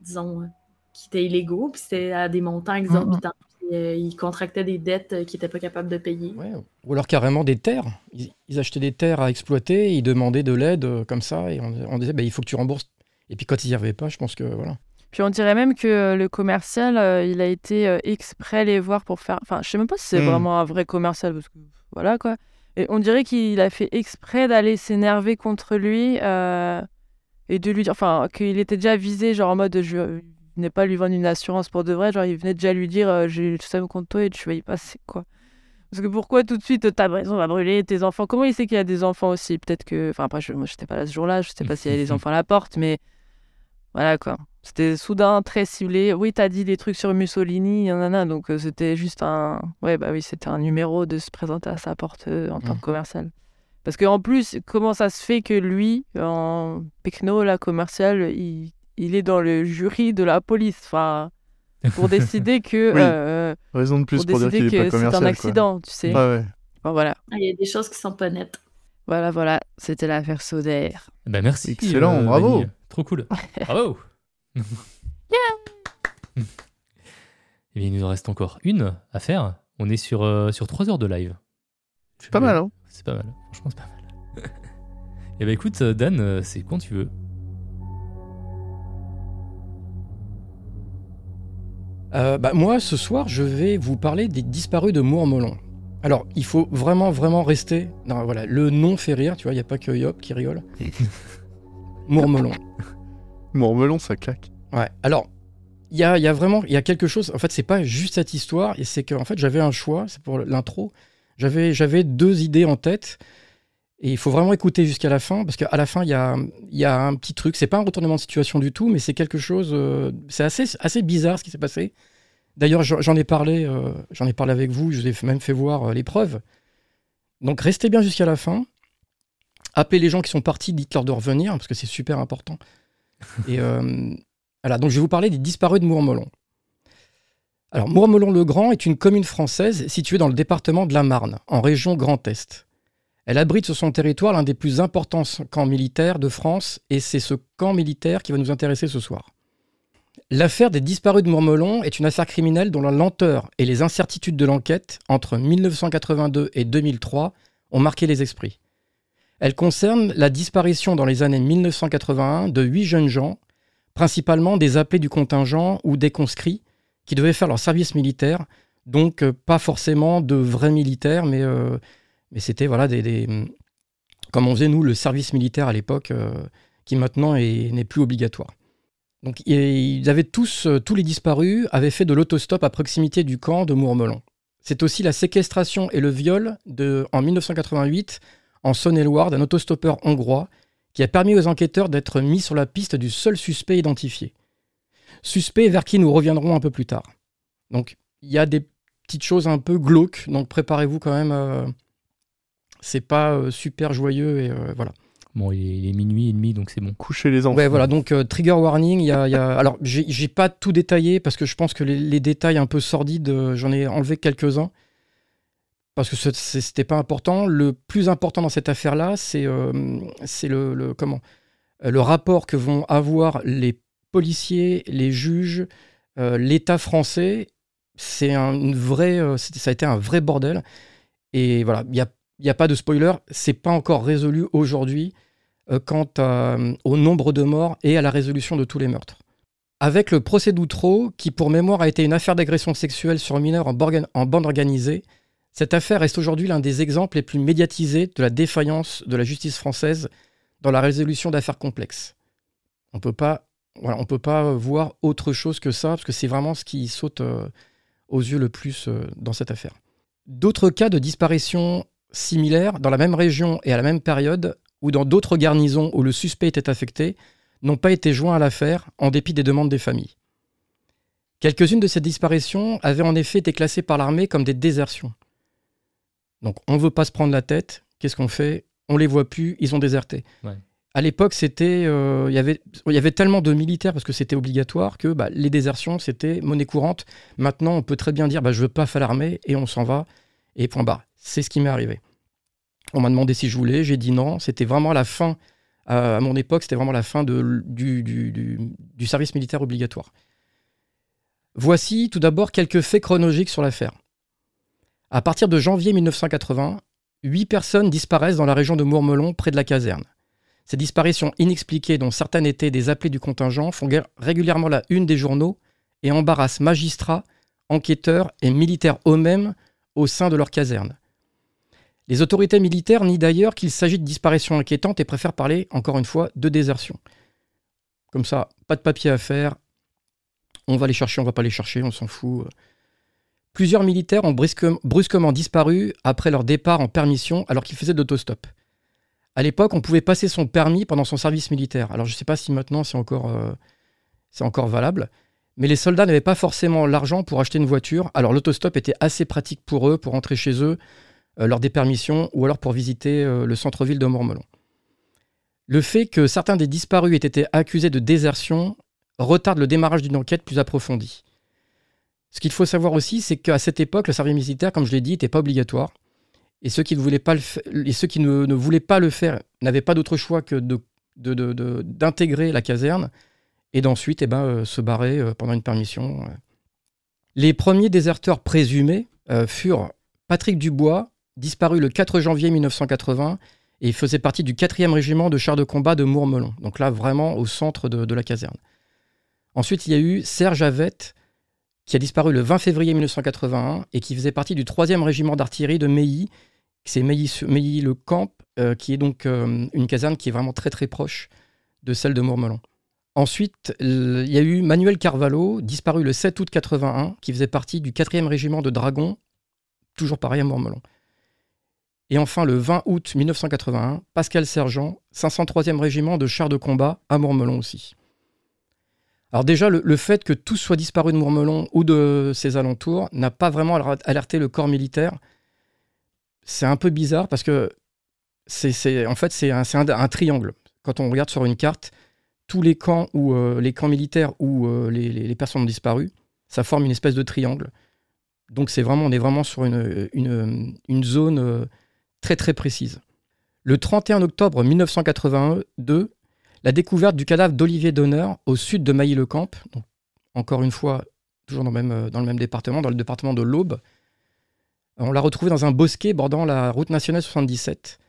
disons, euh, qui étaient illégaux, puis c'était à des montants exorbitants. Puis, euh, ils contractaient des dettes qu'ils n'étaient pas capables de payer. Ouais. Ou alors carrément des terres. Ils, ils achetaient des terres à exploiter. Ils demandaient de l'aide euh, comme ça. Et on, on disait, bah, il faut que tu rembourses. Et puis quand ils n'y arrivaient pas, je pense que voilà. Puis on dirait même que euh, le commercial, euh, il a été euh, exprès les voir pour faire. Enfin, je sais même pas si c'est Hmm. vraiment un vrai commercial, parce que voilà quoi. Et on dirait qu'il a fait exprès d'aller s'énerver contre lui euh, et de lui dire. Enfin, qu'il était déjà visé, genre en mode je il venait pas lui vendre une assurance pour de vrai, genre il venait déjà lui dire euh, j'ai tout ça contre toi et tu vas y passer quoi. Parce que pourquoi tout de suite ta maison va brûler, tes enfants Comment il sait qu'il y a des enfants aussi? Peut-être que. Enfin, après, je, moi j'étais pas là ce jour-là, je sais pas s'il y avait des <laughs> enfants à la porte, mais voilà quoi. C'était soudain, très ciblé. Oui, t'as dit des trucs sur Mussolini, nanana, donc euh, c'était juste un. Ouais, bah oui, c'était un numéro de se présenter à sa porte euh, en tant que commercial. Parce qu'en plus, comment ça se fait que lui, en Pecno, là, commercial, il, il est dans le jury de la police? Enfin, pour <laughs> décider que. Oui. euh, Raison de plus pour pour, dire décider qu'il est c'est un accident, tu sais. Quoi. Ouais, ouais. Enfin, voilà. Ah, Il y a des choses qui sont pas nettes. Voilà, voilà. C'était l'affaire Soder. Bah, merci. Excellent, bravo. Vanille. Trop cool. <laughs> Bravo. <laughs> Eh bien, il nous en reste encore une à faire. On est sur, euh, sur 3 heures de live. Je- Pas mal, hein C'est pas mal. Franchement, c'est pas mal. <laughs> Eh ben écoute, euh, Dan, euh, c'est quand tu veux. Euh, bah, moi, ce soir, je vais vous parler des disparus de Mourmelon. Alors, il faut vraiment, vraiment rester. Non, voilà, le nom fait rire, tu vois, il n'y a pas que Yop qui rigole. <laughs> Mourmelon. Mormelon, ça claque. Ouais, alors, il y a, y a vraiment y a quelque chose. En fait, c'est pas juste cette histoire, et c'est que en fait, j'avais un choix, c'est pour l'intro. J'avais, j'avais deux idées en tête, et il faut vraiment écouter jusqu'à la fin, parce qu'à la fin, il y a, y a un petit truc. C'est pas un retournement de situation du tout, mais c'est quelque chose. euh, c'est assez, assez bizarre ce qui s'est passé. D'ailleurs, j'en j'en ai parlé, euh, j'en ai parlé avec vous. Je vous ai même fait voir euh, les preuves. Donc, restez bien jusqu'à la fin. appelez les gens qui sont partis, dites-leur de revenir, parce que c'est super important. Euh, je vais vous parler des disparus de Mourmelon. Alors, Mourmelon-le-Grand est une commune française située dans le département de la Marne, en région Grand Est. Elle abrite sur son territoire l'un des plus importants camps militaires de France, et c'est ce camp militaire qui va nous intéresser ce soir. L'affaire des disparus de Mourmelon est une affaire criminelle dont la lenteur et les incertitudes de l'enquête entre 1982 et 2003 ont marqué les esprits. Elle concerne la disparition dans les années 1981 de huit jeunes gens, principalement des appelés du contingent ou des conscrits, qui devaient faire leur service militaire, donc euh, pas forcément de vrais militaires, mais, euh, c'était voilà des, comme on faisait nous le service militaire à l'époque, euh, qui maintenant n'est plus obligatoire. Donc ils avaient tous, tous les disparus avaient fait de l'autostop à proximité du camp de Mourmelon. C'est aussi la séquestration et le viol de, en 1988 en Saône-et-Loire d'un autostoppeur hongrois qui a permis aux enquêteurs d'être mis sur la piste du seul suspect identifié. Suspect vers qui nous reviendrons un peu plus tard. Donc il y a des petites choses un peu glauques, donc préparez-vous quand même. Euh, c'est pas euh, super joyeux et euh, voilà. Bon, il est, minuit et demi, donc c'est bon. Coucher les enfants. Ouais, voilà, donc trigger warning. Il y a, y a... Alors, j'ai pas tout détaillé parce que je pense que les, les détails un peu sordides, j'en ai enlevé quelques-uns parce que c'était pas important. Le plus important dans cette affaire-là, c'est le, comment le rapport que vont avoir les policiers, les juges, euh, l'État français, c'est un euh, ça a été un vrai bordel. Et voilà, il n'y a, a, pas de spoiler, c'est pas encore résolu aujourd'hui euh, quant au nombre de morts et à la résolution de tous les meurtres. Avec le procès d'Outreau, qui pour mémoire a été une affaire d'agression sexuelle sur mineurs en, en bande organisée, cette affaire reste aujourd'hui l'un des exemples les plus médiatisés de la défaillance de la justice française dans la résolution d'affaires complexes. On ne peut pas voir autre chose que ça, parce que c'est vraiment ce qui saute euh, aux yeux le plus euh, dans cette affaire. D'autres cas de disparition similaires dans la même région et à la même période, ou dans d'autres garnisons où le suspect était affecté, n'ont pas été joints à l'affaire en dépit des demandes des familles. Quelques-unes de ces disparitions avaient en effet été classées par l'armée comme des désertions. Donc on ne veut pas se prendre la tête, qu'est-ce qu'on fait? On les voit plus, ils ont déserté à l'époque, c'était, euh, y il y avait tellement de militaires parce que c'était obligatoire que bah, les désertions, c'était monnaie courante. Maintenant, on peut très bien dire, bah, je veux pas faire l'armée et on s'en va et point barre. C'est ce qui m'est arrivé. On m'a demandé si je voulais, j'ai dit non. C'était vraiment la fin, à mon époque, c'était vraiment la fin de, du, du, service militaire obligatoire. Voici tout d'abord quelques faits chronologiques sur l'affaire. À partir de janvier 1980, huit personnes disparaissent dans la région de Mourmelon, près de la caserne. Ces disparitions inexpliquées, dont certaines étaient des appelés du contingent, font régulièrement la une des journaux et embarrassent magistrats, enquêteurs et militaires eux-mêmes au sein de leur caserne. Les autorités militaires nient d'ailleurs qu'il s'agit de disparitions inquiétantes et préfèrent parler, encore une fois, de désertion. Comme ça, pas de papier à faire, on va les chercher, on va pas les chercher, on s'en fout. Plusieurs militaires ont brusquement disparu après leur départ en permission alors qu'ils faisaient de l'autostop. À l'époque, on pouvait passer son permis pendant son service militaire. Alors je ne sais pas si maintenant c'est encore, euh, c'est encore valable, mais les soldats n'avaient pas forcément l'argent pour acheter une voiture. Alors l'autostop était assez pratique pour eux, pour rentrer chez eux euh, lors des permissions ou alors pour visiter euh, le centre-ville de Mourmelon. Le fait que certains des disparus aient été accusés de désertion retarde le démarrage d'une enquête plus approfondie. Ce qu'il faut savoir aussi, c'est qu'à cette époque, le service militaire, comme je l'ai dit, n'était pas obligatoire. Et ceux qui ne voulaient pas le, faire n'avaient pas d'autre choix que d'intégrer de, la caserne et d'ensuite eh ben, euh, se barrer euh, pendant une permission. Les premiers déserteurs présumés euh, furent Patrick Dubois, disparu le 4 janvier 1980, et faisait partie du 4e régiment de chars de combat de Mourmelon, donc là vraiment au centre de, la caserne. Ensuite, il y a eu Serge Avette, qui a disparu le 20 février 1981 et qui faisait partie du 3e régiment d'artillerie de Meilly. C'est Meilly-le-Camp, euh, qui est donc euh, une caserne qui est vraiment très très proche de celle de Mourmelon. Ensuite, il y a eu Manuel Carvalho, disparu le 7 août 81, qui faisait partie du 4e régiment de Dragons, toujours pareil à Mourmelon. Et enfin, le 20 août 1981, Pascal Sergent, 503e régiment de chars de combat à Mourmelon aussi. Alors déjà, le, fait que tout soit disparu de Mourmelon ou de ses alentours n'a pas vraiment alerté le corps militaire. C'est un peu bizarre parce que c'est, en fait, c'est un, triangle. Quand on regarde sur une carte, tous les camps, ou les camps militaires où les, les, personnes ont disparu, ça forme une espèce de triangle. Donc c'est vraiment, on est vraiment sur une, une, une zone très très précise. Le 31 octobre 1982, la découverte du cadavre d'Olivier Donner au sud de Mailly-le-Camp, encore une fois, toujours dans le, même, euh, dans le même département, dans le département de l'Aube. On l'a retrouvé dans un bosquet bordant la route nationale 77.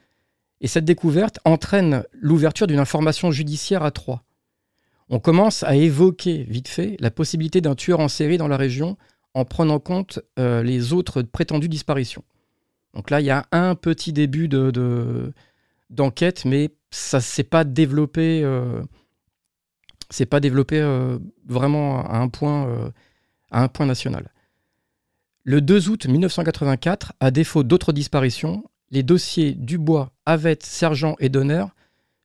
Et cette découverte entraîne l'ouverture d'une information judiciaire à Troyes. On commence à évoquer, vite fait, la possibilité d'un tueur en série dans la région en prenant compte euh, les autres prétendues disparitions. Donc là, il y a un petit début de, d'enquête, mais ça s'est pas développé. Euh, pas développé euh, vraiment à un point, euh, à un point national. Le 2 août 1984, à défaut d'autres disparitions, les dossiers Dubois, Avette, Sergent et Donner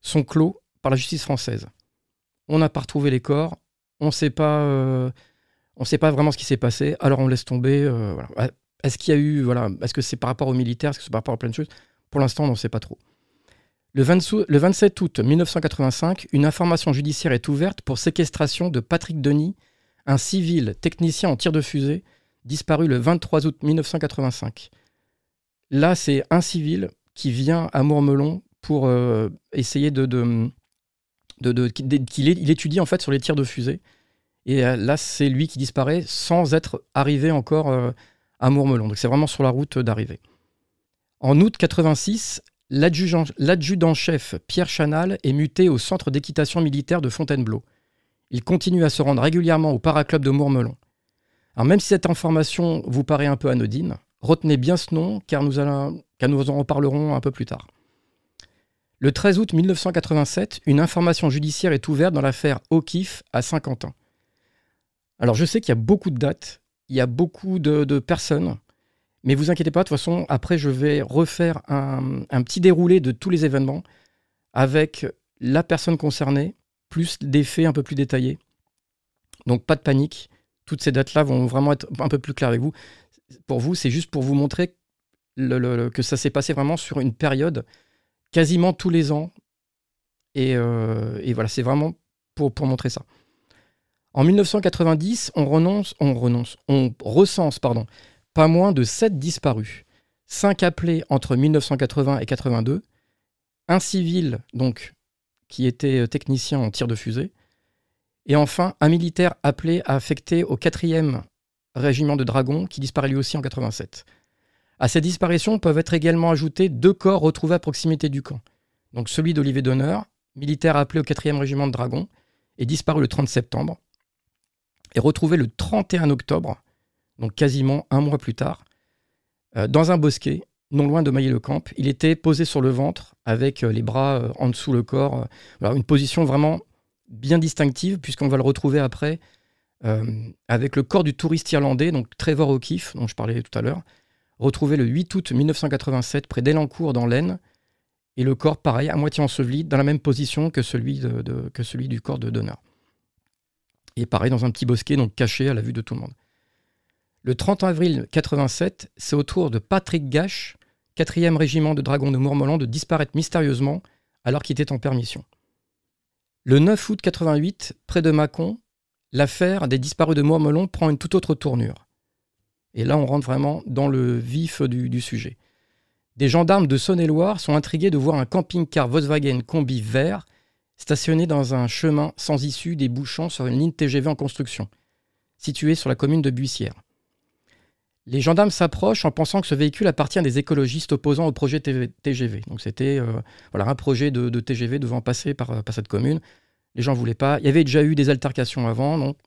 sont clos par la justice française. On n'a pas retrouvé les corps, on ne sait pas, on sait pas vraiment ce qui s'est passé, alors on laisse tomber. Est-ce qu'il y a eu, voilà, est-ce que c'est par rapport aux militaires, est-ce que c'est par rapport à plein de choses? Pour l'instant, on n'en sait pas trop. Le, 27 août 1985, une information judiciaire est ouverte pour séquestration de Patrick Denis, un civil technicien en tir de fusée, disparu le 23 août 1985. Là, c'est un civil qui vient à Mourmelon pour euh, essayer de, de, il étudie en fait sur les tirs de fusée. Et euh, là, c'est lui qui disparaît sans être arrivé encore euh, à Mourmelon. Donc c'est vraiment sur la route d'arrivée. En août 86, l'adjudant-chef Pierre Chanal est muté au centre d'équitation militaire de Fontainebleau. Il continue à se rendre régulièrement au paraclub de Mourmelon. Alors même si cette information vous paraît un peu anodine, retenez bien ce nom car nous, allons, en reparlerons un peu plus tard. Le 13 août 1987, une information judiciaire est ouverte dans l'affaire O'Keeffe à Saint-Quentin. Alors je sais qu'il y a beaucoup de dates, il y a beaucoup de, personnes. Mais vous inquiétez pas, de toute façon, après, je vais refaire un, petit déroulé de tous les événements avec la personne concernée, plus des faits un peu plus détaillés. Donc, pas de panique. Toutes ces dates-là vont vraiment être un peu plus claires avec vous. Pour vous, c'est juste pour vous montrer que ça s'est passé vraiment sur une période quasiment tous les ans. Et, euh, voilà, c'est vraiment pour montrer ça. En 1990, on renonce, on renonce, on recense pardon, pas moins de 7 disparus, 5 appelés entre 1980 et 82, un civil donc qui était euh, technicien en tir de fusée, et enfin un militaire appelé à affecter au 4e régiment de dragons qui disparaît lui aussi en 87. À ces disparitions peuvent être également ajoutés deux corps retrouvés à proximité du camp. Donc celui d'Olivier Donner, militaire appelé au 4e régiment de dragons, est disparu le 30 septembre, est retrouvé le 31 octobre, donc quasiment un mois plus tard, euh, dans un bosquet, non loin de Mailly-le-Camp. Il était posé sur le ventre, avec euh, les bras euh, en dessous le corps. une position vraiment bien distinctive, puisqu'on va le retrouver après avec le corps du touriste irlandais, donc Trevor O'Keefe, dont je parlais tout à l'heure, retrouvé le 8 août 1987 près d'Elancourt dans l'Aisne, et le corps, pareil, à moitié enseveli, dans la même position que celui, que celui du corps de Donner. Et pareil, dans un petit bosquet, donc caché à la vue de tout le monde. Le 30 avril 87, c'est au tour de Patrick Gache, 4e régiment de dragons de Mourmeland, de disparaître mystérieusement alors qu'il était en permission. Le 9 août 88, près de Mâcon, l'affaire des disparus de Mourmelon prend une toute autre tournure. Et là, on rentre vraiment dans le vif du, du sujet. Des gendarmes de Saône-et-Loire sont intrigués de voir un camping-car Volkswagen combi vert stationné dans un chemin sans issue débouchant sur une ligne TGV en construction, située sur la commune de Buissière. Les gendarmes s'approchent en pensant que ce véhicule appartient à des écologistes opposants au projet TGV. Donc c'était euh, voilà, un projet de, TGV devant passer par, cette commune. Les gens ne voulaient pas. Il y avait déjà eu des altercations avant, donc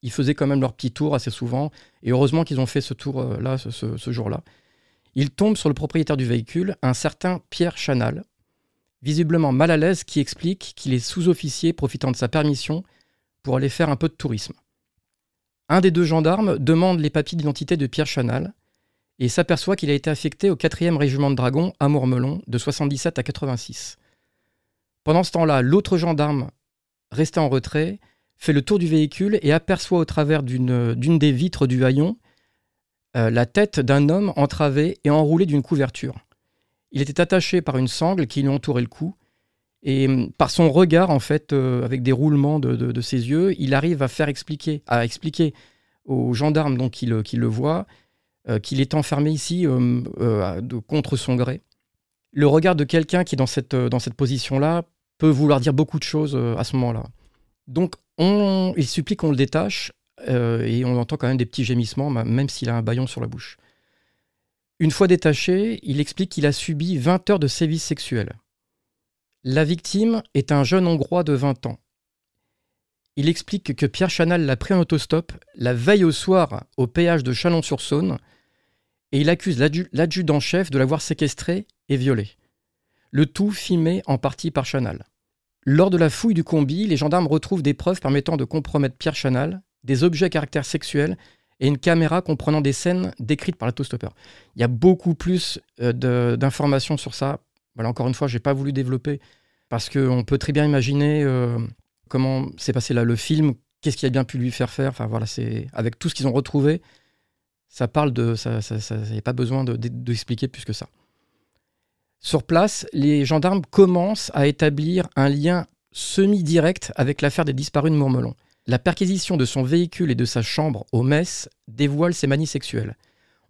ils faisaient quand même leur petit tour assez souvent. Et heureusement qu'ils ont fait ce tour-là, euh, ce, ce jour-là. Ils tombent sur le propriétaire du véhicule, un certain Pierre Chanal, visiblement mal à l'aise, qui explique qu'il est sous-officier profitant de sa permission pour aller faire un peu de tourisme. Un des deux gendarmes demande les papiers d'identité de Pierre Chanal et s'aperçoit qu'il a été affecté au 4e régiment de dragons à Mourmelon de 77 à 86. Pendant ce temps-là, l'autre gendarme, resté en retrait, fait le tour du véhicule et aperçoit au travers d'une des vitres du haillon euh, la tête d'un homme entravé et enroulé d'une couverture. Il était attaché par une sangle qui lui entourait le cou. Et hum, par son regard, en fait, euh, avec des roulements de, ses yeux, il arrive à faire expliquer, à expliquer aux gendarmes donc, qui, le, voient euh, qu'il est enfermé ici euh, euh, contre son gré. Le regard de quelqu'un qui est dans cette, position-là peut vouloir dire beaucoup de choses à ce moment-là. Donc, on, il supplie qu'on le détache et on entend quand même des petits gémissements, même s'il a un baillon sur la bouche. Une fois détaché, il explique qu'il a subi 20 heures de sévices sexuels. La victime est un jeune Hongrois de 20 ans. Il explique que Pierre Chanal l'a pris en autostop la veille au soir au péage de Chalon-sur-Saône et il accuse l'adju- l'adjudant-chef de l'avoir séquestré et violé. Le tout filmé en partie par Chanal. Lors de la fouille du combi, les gendarmes retrouvent des preuves permettant de compromettre Pierre Chanal, des objets à caractère sexuel et une caméra comprenant des scènes décrites par l'autostoppeur. Il y a beaucoup plus euh, d'informations sur ça. Voilà, encore une fois, je n'ai pas voulu développer parce qu'on peut très bien imaginer euh, comment s'est passé là le film, qu'est-ce qu'il a bien pu lui faire faire. Enfin voilà, c'est avec tout ce qu'ils ont retrouvé, ça parle de ça. Ça, ça, n'y a pas besoin de- de- d'expliquer plus que ça. Sur place, les gendarmes commencent à établir un lien semi-direct avec l'affaire des disparus de Mourmelon. La perquisition de son véhicule et de sa chambre au Metz dévoile ses manies sexuelles.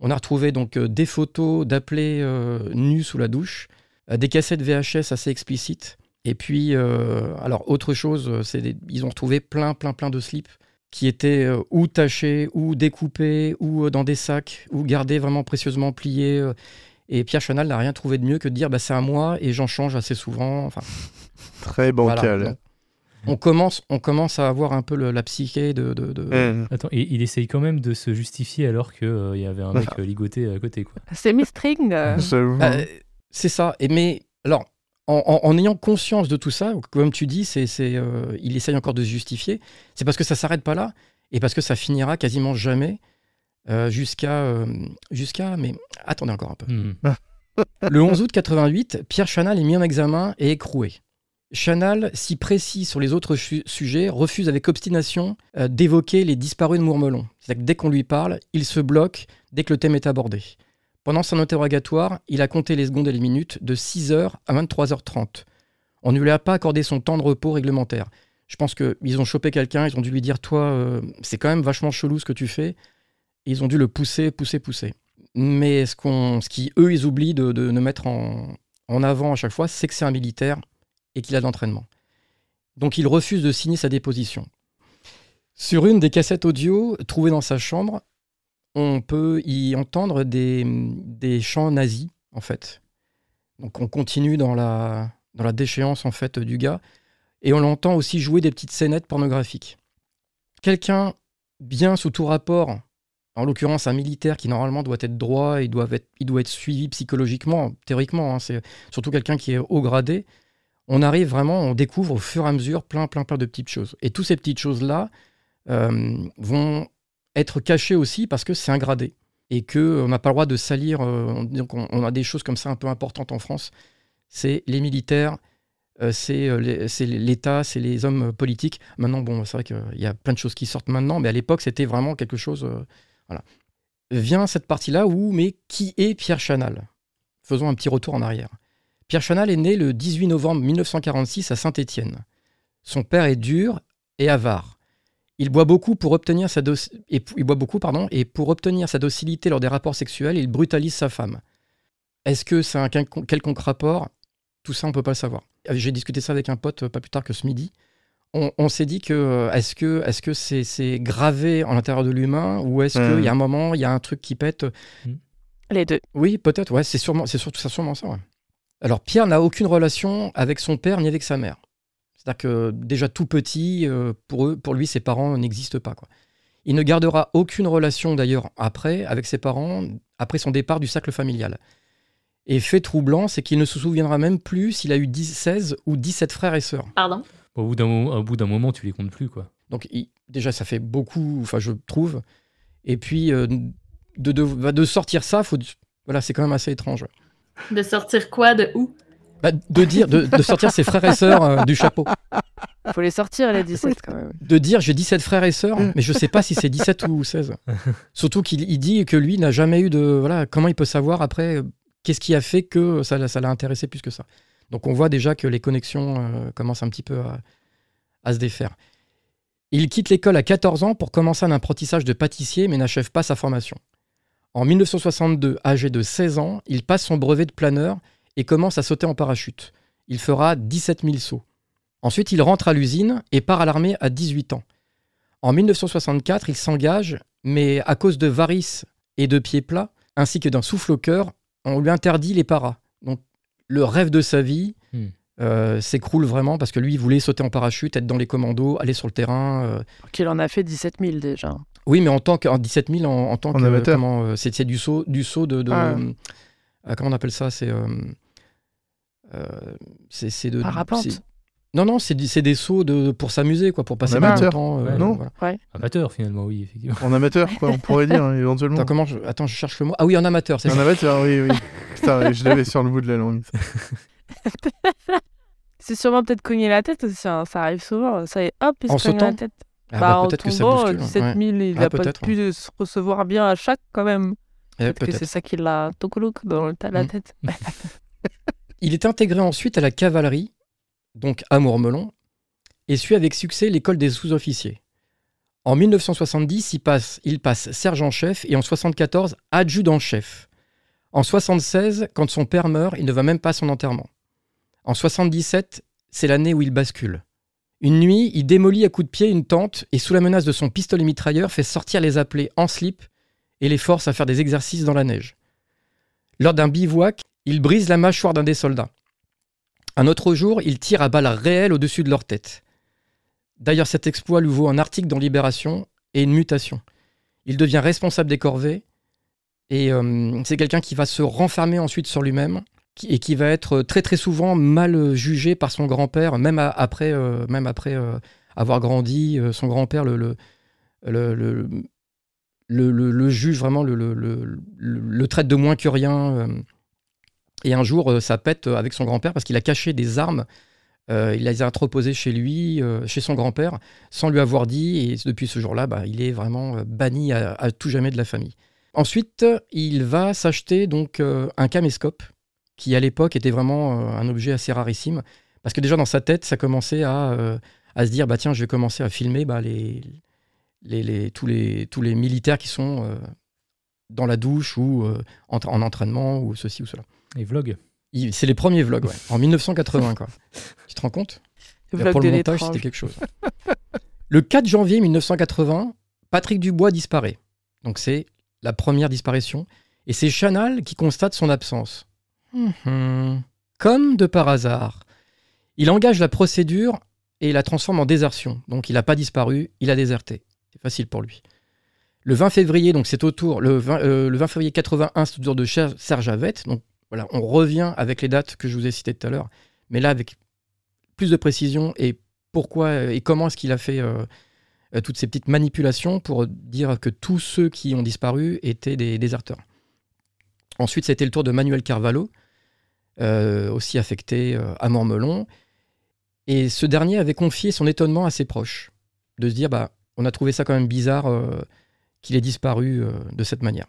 On a retrouvé donc euh, des photos d'appelés euh, nus sous la douche, des cassettes VHS assez explicites, et puis, euh, alors autre chose, euh, c'est des- ils ont retrouvé plein, plein, plein de slips qui étaient euh, ou tachés, ou découpés, ou euh, dans des sacs, ou gardés vraiment précieusement pliés. euh, et Pierre Chanal n'a rien trouvé de mieux que de dire bah, c'est à moi et j'en change assez souvent. Enfin, <laughs> Très voilà. bancal. Donc, on, commence, on commence à avoir un peu le- la psyché de. de- de- Mmh. Attends, et il essaye quand même de se justifier alors qu'il y avait un mec <laughs> euh, ligoté à côté. Quoi. C'est mi-string. euh. C'est ça. Et mais alors, en, en- en ayant conscience de tout ça, comme tu dis, c'est, euh, il essaye encore de se justifier. C'est parce que ça s'arrête pas là et parce que ça finira quasiment jamais euh, jusqu'à, euh, jusqu'à. Mais attendez encore un peu. Hmm. Le 11 août 88, Pierre Chanal est mis en examen et écroué. Chanal, si précis sur les autres sujets, refuse avec obstination euh, d'évoquer les disparus de Mourmelon. C'est-à-dire que dès qu'on lui parle, il se bloque dès que le thème est abordé. Pendant son interrogatoire, il a compté les secondes et les minutes de 6h à 23h30. On ne lui a pas accordé son temps de repos réglementaire. Je pense qu'ils ont chopé quelqu'un, ils ont dû lui dire Toi, euh, c'est quand même vachement chelou ce que tu fais. Ils ont dû le pousser, pousser, pousser. Mais ce, qu'on, oublient de mettre en, en avant à chaque fois, c'est que c'est un militaire et qu'il a de l'entraînement. Donc il refuse de signer sa déposition. Sur une des cassettes audio trouvées dans sa chambre, on peut y entendre des, des chants nazis, en fait. Donc on continue dans la, dans la déchéance, en fait, du gars. Et on l'entend aussi jouer des petites scénettes pornographiques. Quelqu'un bien sous tout rapport, en l'occurrence un militaire qui normalement doit être droit, il doit être, il doit être suivi psychologiquement, théoriquement, hein, c'est surtout quelqu'un qui est haut gradé, on arrive vraiment, on découvre au fur et à mesure plein, plein, plein de petites choses. Et toutes ces petites choses-là euh, vont être cachées aussi parce que c'est un gradé. Et qu'on n'a pas le droit de salir. euh, on, a des choses comme ça un peu importantes en France. C'est les militaires, euh, c'est euh, l'État, c'est les hommes politiques. Maintenant, bon, c'est vrai qu'il y a plein de choses qui sortent maintenant, mais à l'époque, c'était vraiment quelque chose. euh, voilà. Vient cette partie-là où, mais qui est Pierre Chanal? Faisons un petit retour en arrière. Pierre Chanal est né le 18 novembre 1946 à Saint-Étienne. Son père est dur et avare. Il boit beaucoup pour obtenir sa et p- il boit beaucoup pardon et pour obtenir sa docilité lors des rapports sexuels, il brutalise sa femme. Est-ce que c'est un quelconque rapport? Tout ça, on peut pas le savoir. J'ai discuté ça avec un pote euh, pas plus tard que ce midi. On, on s'est dit que euh, est-ce que est-ce que c'est gravé en l'intérieur de l'humain ou est-ce Hmm. qu'il y a un moment, il y a un truc qui pète? Les deux. oui, peut-être, ouais, c'est sûrement, c'est surtout ça, sûrement ça. ouais. Alors Pierre n'a aucune relation avec son père ni avec sa mère. C'est-à-dire que déjà tout petit, euh, pour eux, pour lui, ses parents n'existent pas. Quoi. Il ne gardera aucune relation d'ailleurs après avec ses parents après son départ du cercle familial. Et fait troublant, c'est qu'il ne se souviendra même plus s'il a eu 10, 16 ou 17 frères et sœurs. Pardon? Au bout d'un mo- au bout d'un moment, tu les comptes plus. quoi. Donc il- déjà, ça fait beaucoup, enfin je trouve. Et puis euh, de, de, de sortir ça, faut, voilà, c'est quand même assez étrange. De sortir quoi de où? Bah, de dire, de, de sortir ses frères et sœurs euh, du chapeau. Faut les sortir, les 17 quand même. De dire j'ai 17 frères et sœurs, mais je sais pas si c'est 17 ou 16. <laughs> Surtout qu'il il dit que lui n'a jamais eu de. Voilà, comment il peut savoir après euh, qu'est-ce qui a fait que ça, l'a- ça l'a intéressé plus que ça Donc on voit déjà que les connexions euh, commencent un petit peu à, à se défaire. Il quitte l'école à 14 ans pour commencer un apprentissage de pâtissier, mais n'achève pas sa formation. En 1962, âgé de 16 ans, il passe son brevet de planeur et commence à sauter en parachute. Il fera 17 000 sauts. Ensuite, il rentre à l'usine et part à l'armée à 18 ans. En 1964, il s'engage, mais à cause de varices et de pieds plats, ainsi que d'un souffle au cœur, on lui interdit les paras. Donc, le rêve de sa vie Hmm. euh, s'écroule vraiment parce que lui, il voulait sauter en parachute, être dans les commandos, aller sur le terrain. euh. Qu'il en a fait 17 000 déjà. Oui, mais en tant que en 17 000, en, en tant En que amateur. comment, euh, c'est c'est du saut, du saut de, de- Ah. euh, comment on appelle ça C'est c'est c'est de Parapente. Non, non, c'est des sauts de pour s'amuser quoi, pour passer du amateur. temps. euh, Ouais. Non. voilà. Amateur finalement, oui, effectivement. En amateur, quoi, on pourrait dire, hein, éventuellement. Attends, comment je... Attends, je cherche le mot. Ah oui, en amateur, c'est En ça. amateur, oui, oui. Putain, je l'avais sur le bout de la langue. <laughs> C'est sûrement peut-être cogner la tête aussi, hein, ça arrive souvent. Ça y est, hop, il En se cogne la tête. Ah, bah, bah, en peut-être que ça bouscule. 17 000, ouais. il Ah, a pas peut-être, pu se recevoir bien à chaque quand même. Eh, Peut-être que peut-être. c'est ça qui l'a tocolouk dans le- la Mm. tête. <laughs> Il est intégré ensuite à la cavalerie, donc à Mourmelon, et suit avec succès l'école des sous-officiers. En 1970, il passe, sergent-chef et en 74, adjudant-chef. En 76, quand son père meurt, il ne va même pas à son enterrement. En 77, c'est l'année où il bascule. Une nuit, il démolit à coups de pied une tente et sous la menace de son pistolet mitrailleur fait sortir les appelés en slip et les force à faire des exercices dans la neige. Lors d'un bivouac, il brise la mâchoire d'un des soldats. Un autre jour, il tire à balles réelles au-dessus de leur tête. D'ailleurs, cet exploit lui vaut un article dans Libération et une mutation. Il devient responsable des corvées et euh, c'est quelqu'un qui va se renfermer ensuite sur lui-même et qui va être très très souvent mal jugé par son grand-père, même après, euh, même après euh, avoir grandi. son grand-père le, le, le, le, juge vraiment, le traite de moins que rien. Euh, et un jour, euh, ça pète euh, avec son grand-père parce qu'il a caché des armes. euh, il les a entreposées chez lui, euh, chez son grand-père, sans lui avoir dit. Et depuis ce jour-là, bah, il est vraiment euh, banni à, tout jamais de la famille. Ensuite, il va s'acheter donc euh, un caméscope, qui à l'époque était vraiment euh, un objet assez rarissime. Parce que déjà dans sa tête, ça commençait à, euh, se dire bah tiens, je vais commencer à filmer bah, les, tous, les, militaires qui sont euh, dans la douche ou euh, en entraînement ou ceci ou cela. Et vlog. Il- C'est les premiers vlogs, ouais, en 1980. Quoi. <laughs> tu te rends compte? Là, Pour le montage, c'était quelque chose. le 4 janvier 1980, Patrick Dubois disparaît. Donc c'est la première disparition. Et c'est Chanal qui constate son absence. Mhm. Comme de par hasard. Il engage la procédure et la transforme en désertion. Donc il n'a pas disparu, il a déserté. C'est facile pour lui. Le 20 février, donc c'est au tour, le 20, euh, le 20 février 81, c'est au tour de Serge Avette. Donc on revient avec les dates que je vous ai citées tout à l'heure, mais là avec plus de précision et pourquoi euh, et comment est-ce qu'il a fait euh, euh, toutes ces petites manipulations pour dire que tous ceux qui ont disparu étaient des déserteurs. Ensuite, c'était le tour de Manuel Carvalho, aussi affecté à Mormelon. Et ce dernier avait confié son étonnement à ses proches, de se dire bah, on a trouvé ça quand même bizarre qu'il ait disparu de cette manière.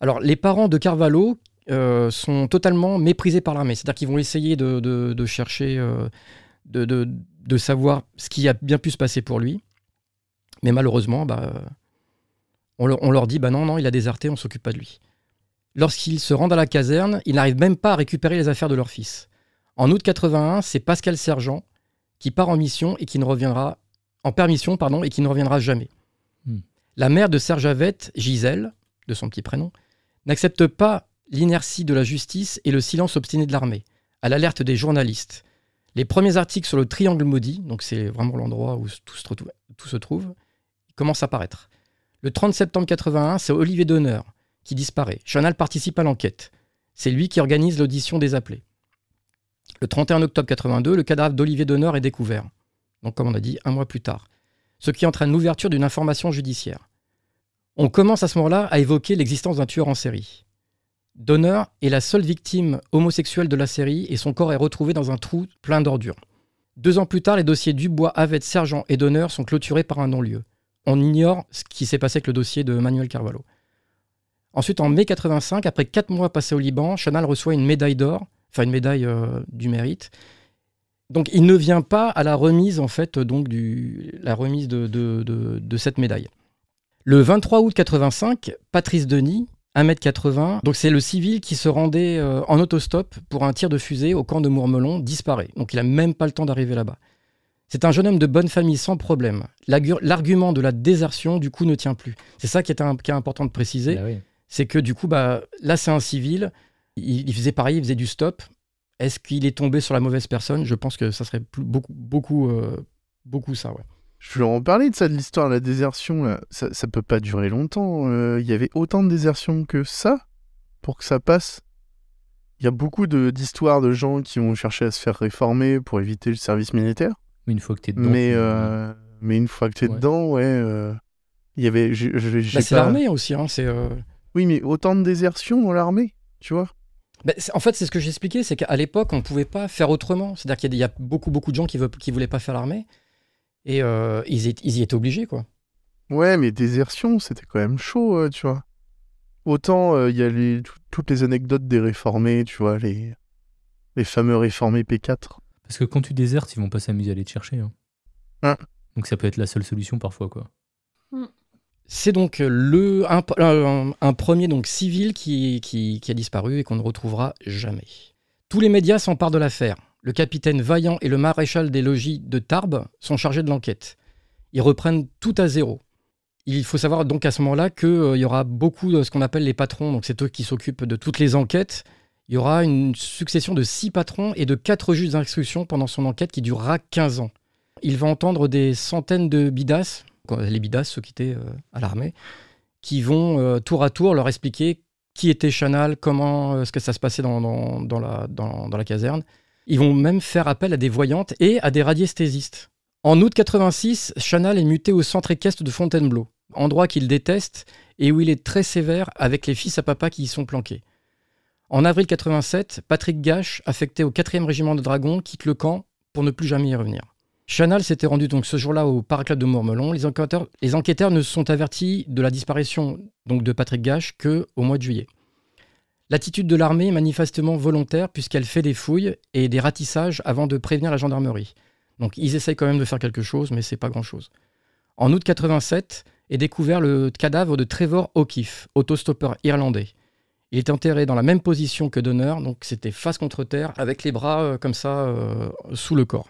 Alors, les parents de Carvalho euh, sont totalement méprisés par l'armée, c'est-à-dire qu'ils vont essayer de, de- de chercher, euh, de, savoir ce qui a bien pu se passer pour lui. Mais malheureusement, bah, euh, on, leur, on leur dit bah non, non, il a déserté, on s'occupe pas de lui. Lorsqu'ils se rendent à la caserne, ils n'arrivent même pas à récupérer les affaires de leur fils. En août 81, c'est Pascal Sergent qui part en mission et qui ne reviendra en permission pardon et qui ne reviendra jamais. Hmm. La mère de Serge Avette, Gisèle, de son petit prénom, n'accepte pas l'inertie de la justice et le silence obstiné de l'armée, à l'alerte des journalistes. Les premiers articles sur le triangle maudit, donc c'est vraiment l'endroit où tout se, trouve, commencent à paraître. Le 30 septembre 81, c'est Olivier Donner qui disparaît. Chanal participe à l'enquête. C'est lui qui organise l'audition des appelés. Le 31 octobre 82, le cadavre d'Olivier Donner est découvert. Donc, comme on a dit, un mois plus tard. Ce qui entraîne l'ouverture d'une information judiciaire. On commence à ce moment-là à évoquer l'existence d'un tueur en série. Donner est la seule victime homosexuelle de la série et son corps est retrouvé dans un trou plein d'ordures. Deux ans plus tard, les dossiers Dubois, Avette, Sergent et Donner sont clôturés par un non-lieu. On ignore ce qui s'est passé avec le dossier de Manuel Carvalho. Ensuite, en mai 85, après quatre mois passés au Liban, Chanal reçoit une médaille d'or, enfin une médaille euh, du mérite. Donc, il ne vient pas à la remise, en fait, donc la remise de cette médaille. Le 23 août 85, Patrice Denis, 1m80, donc c'est le civil qui se rendait euh, en autostop pour un tir de fusée au camp de Mourmelon, disparaît. Donc, il n'a même pas le temps d'arriver là-bas. C'est un jeune homme de bonne famille sans problème. L'argument de la désertion, du coup, ne tient plus. C'est ça qui est, un- qui est important de préciser oui. c'est que du coup, bah, là, c'est un civil. Il, il faisait pareil, il faisait du stop. Est-ce qu'il est tombé sur la mauvaise personne? Je pense que ça serait plus- beaucoup, beaucoup, euh, beaucoup ça. Ouais. Je voulais en parler de ça, de l'histoire de la désertion. Là. Ça, ça peut pas durer longtemps. Euh, Il y avait autant de désertion que ça pour que ça passe. Il y a beaucoup de- d'histoires de, gens qui ont cherché à se faire réformer pour éviter le service militaire. Mais une fois que t'es dedans. Mais, tu- euh, mais une fois que t'es Ouais. dedans, ouais. euh, Il y avait. Bah, c'est pas- l'armée aussi. hein, c'est, euh, Oui, mais autant de désertion dans l'armée, tu vois. bah, en fait, c'est ce que j'expliquais, c'est qu'à l'époque, on ne pouvait pas faire autrement. C'est-à-dire qu'il y y a beaucoup, beaucoup de gens qui ne qui voulaient pas faire l'armée. Et euh, ils, y étaient obligés, quoi. Ouais, mais désertion, c'était quand même chaud, euh, tu vois. Autant euh, il y a les, tout- toutes les anecdotes des réformés, tu vois, les, les fameux réformés P4. Parce que quand tu désertes, ils vont pas s'amuser à aller te chercher. hein. Hein. Donc ça peut être la seule solution parfois, quoi. C'est donc le, un, un- un premier donc, civil qui, qui, qui a disparu et qu'on ne retrouvera jamais. Tous les médias s'emparent de l'affaire. Le capitaine Vaillant et le maréchal des logis de Tarbes sont chargés de l'enquête. Ils reprennent tout à zéro. Il faut savoir donc à ce moment-là qu'il y aura beaucoup de ce qu'on appelle les patrons, donc c'est eux qui s'occupent de toutes les enquêtes. Il y aura une succession de six patrons et de quatre juges d'instruction pendant son enquête qui durera 15 ans. Il va entendre des centaines de quoi, les bidasses, ceux qui étaient euh, à l'armée, qui vont euh, tour à tour leur expliquer qui était Chanal, comment est-ce que ça se passait dans la caserne. Ils vont même faire appel à des voyantes et à des radiesthésistes. En août 86, Chanal est muté au centre équestre de Fontainebleau, endroit qu'il déteste et où il est très sévère avec les fils à papa qui y sont planqués. En avril 87, Patrick Gache, affecté au 4e régiment de dragons, quitte le camp pour ne plus jamais y revenir. Chanal s'était rendu donc ce jour-là au paraclub de Mourmelon. Les enquêteurs, les enquêteurs ne sont avertis de la disparition donc de Patrick Gache que au mois de juillet. L'attitude de l'armée est manifestement volontaire puisqu'elle fait des fouilles et des ratissages avant de prévenir la gendarmerie. Donc ils essayent quand même de faire quelque chose, mais c'est pas grand-chose. En août 87 est découvert le cadavre de Trevor O'Keefe, autostoppeur irlandais. Il est enterré dans la même position que Donner, donc c'était face contre terre, avec les bras euh, comme ça euh, sous le corps.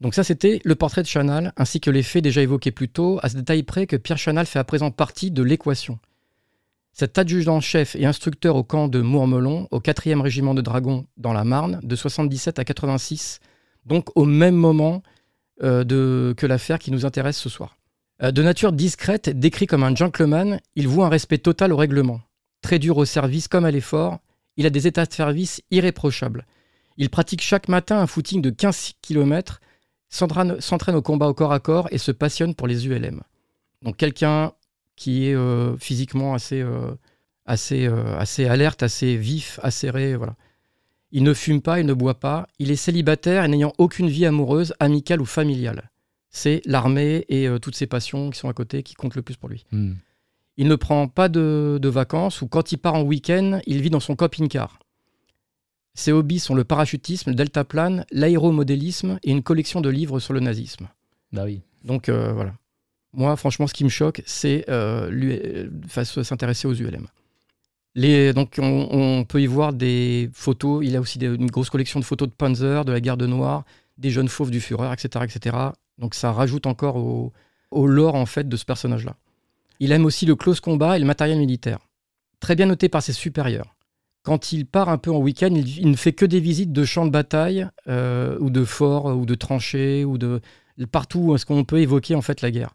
Donc ça, c'était le portrait de Chanal, ainsi que les faits déjà évoqués plus tôt, à ce détail près que Pierre Chanal fait à présent partie de l'équation. Cet adjudant-chef et instructeur au camp de Mourmelon, au 4e régiment de dragons dans la Marne, de 77 à 86, donc au même moment euh, de, que l'affaire qui nous intéresse ce soir. Euh, de nature discrète, décrit comme un gentleman, il voue un respect total au règlement. Très dur au service comme à l'effort, il a des états de service irréprochables. Il pratique chaque matin un footing de 15 km, s'entraîne au combat au corps à corps et se passionne pour les ULM. Donc quelqu'un qui est euh, physiquement assez, euh, assez, euh, assez alerte, assez vif, acéré, voilà. Il ne fume pas, il ne boit pas, il est célibataire et n'ayant aucune vie amoureuse, amicale ou familiale. C'est l'armée et toutes ses passions qui sont à côté qui comptent le plus pour lui. Hmm. Il ne prend pas de, de vacances ou quand il part en week-end, il vit dans son camping-car. Ses hobbies sont le parachutisme, le deltaplane, l'aéromodélisme et une collection de livres sur le nazisme. Bah oui. Donc euh, voilà. Moi, franchement, ce qui me choque, c'est euh, s'intéresser aux ULM. Donc on, peut y voir des photos. Il a aussi une grosse collection de photos de Panzer, de la garde noire, des jeunes fauves du Führer, etc., etc. Donc ça rajoute encore au, lore en fait de ce personnage-là. Il aime aussi le close combat et le matériel militaire. Très bien noté par ses supérieurs. Quand il part un peu en week-end, il, il ne fait que des visites de champs de bataille euh, ou de forts ou de tranchées ou de partout où est-ce qu'on peut évoquer en fait la guerre.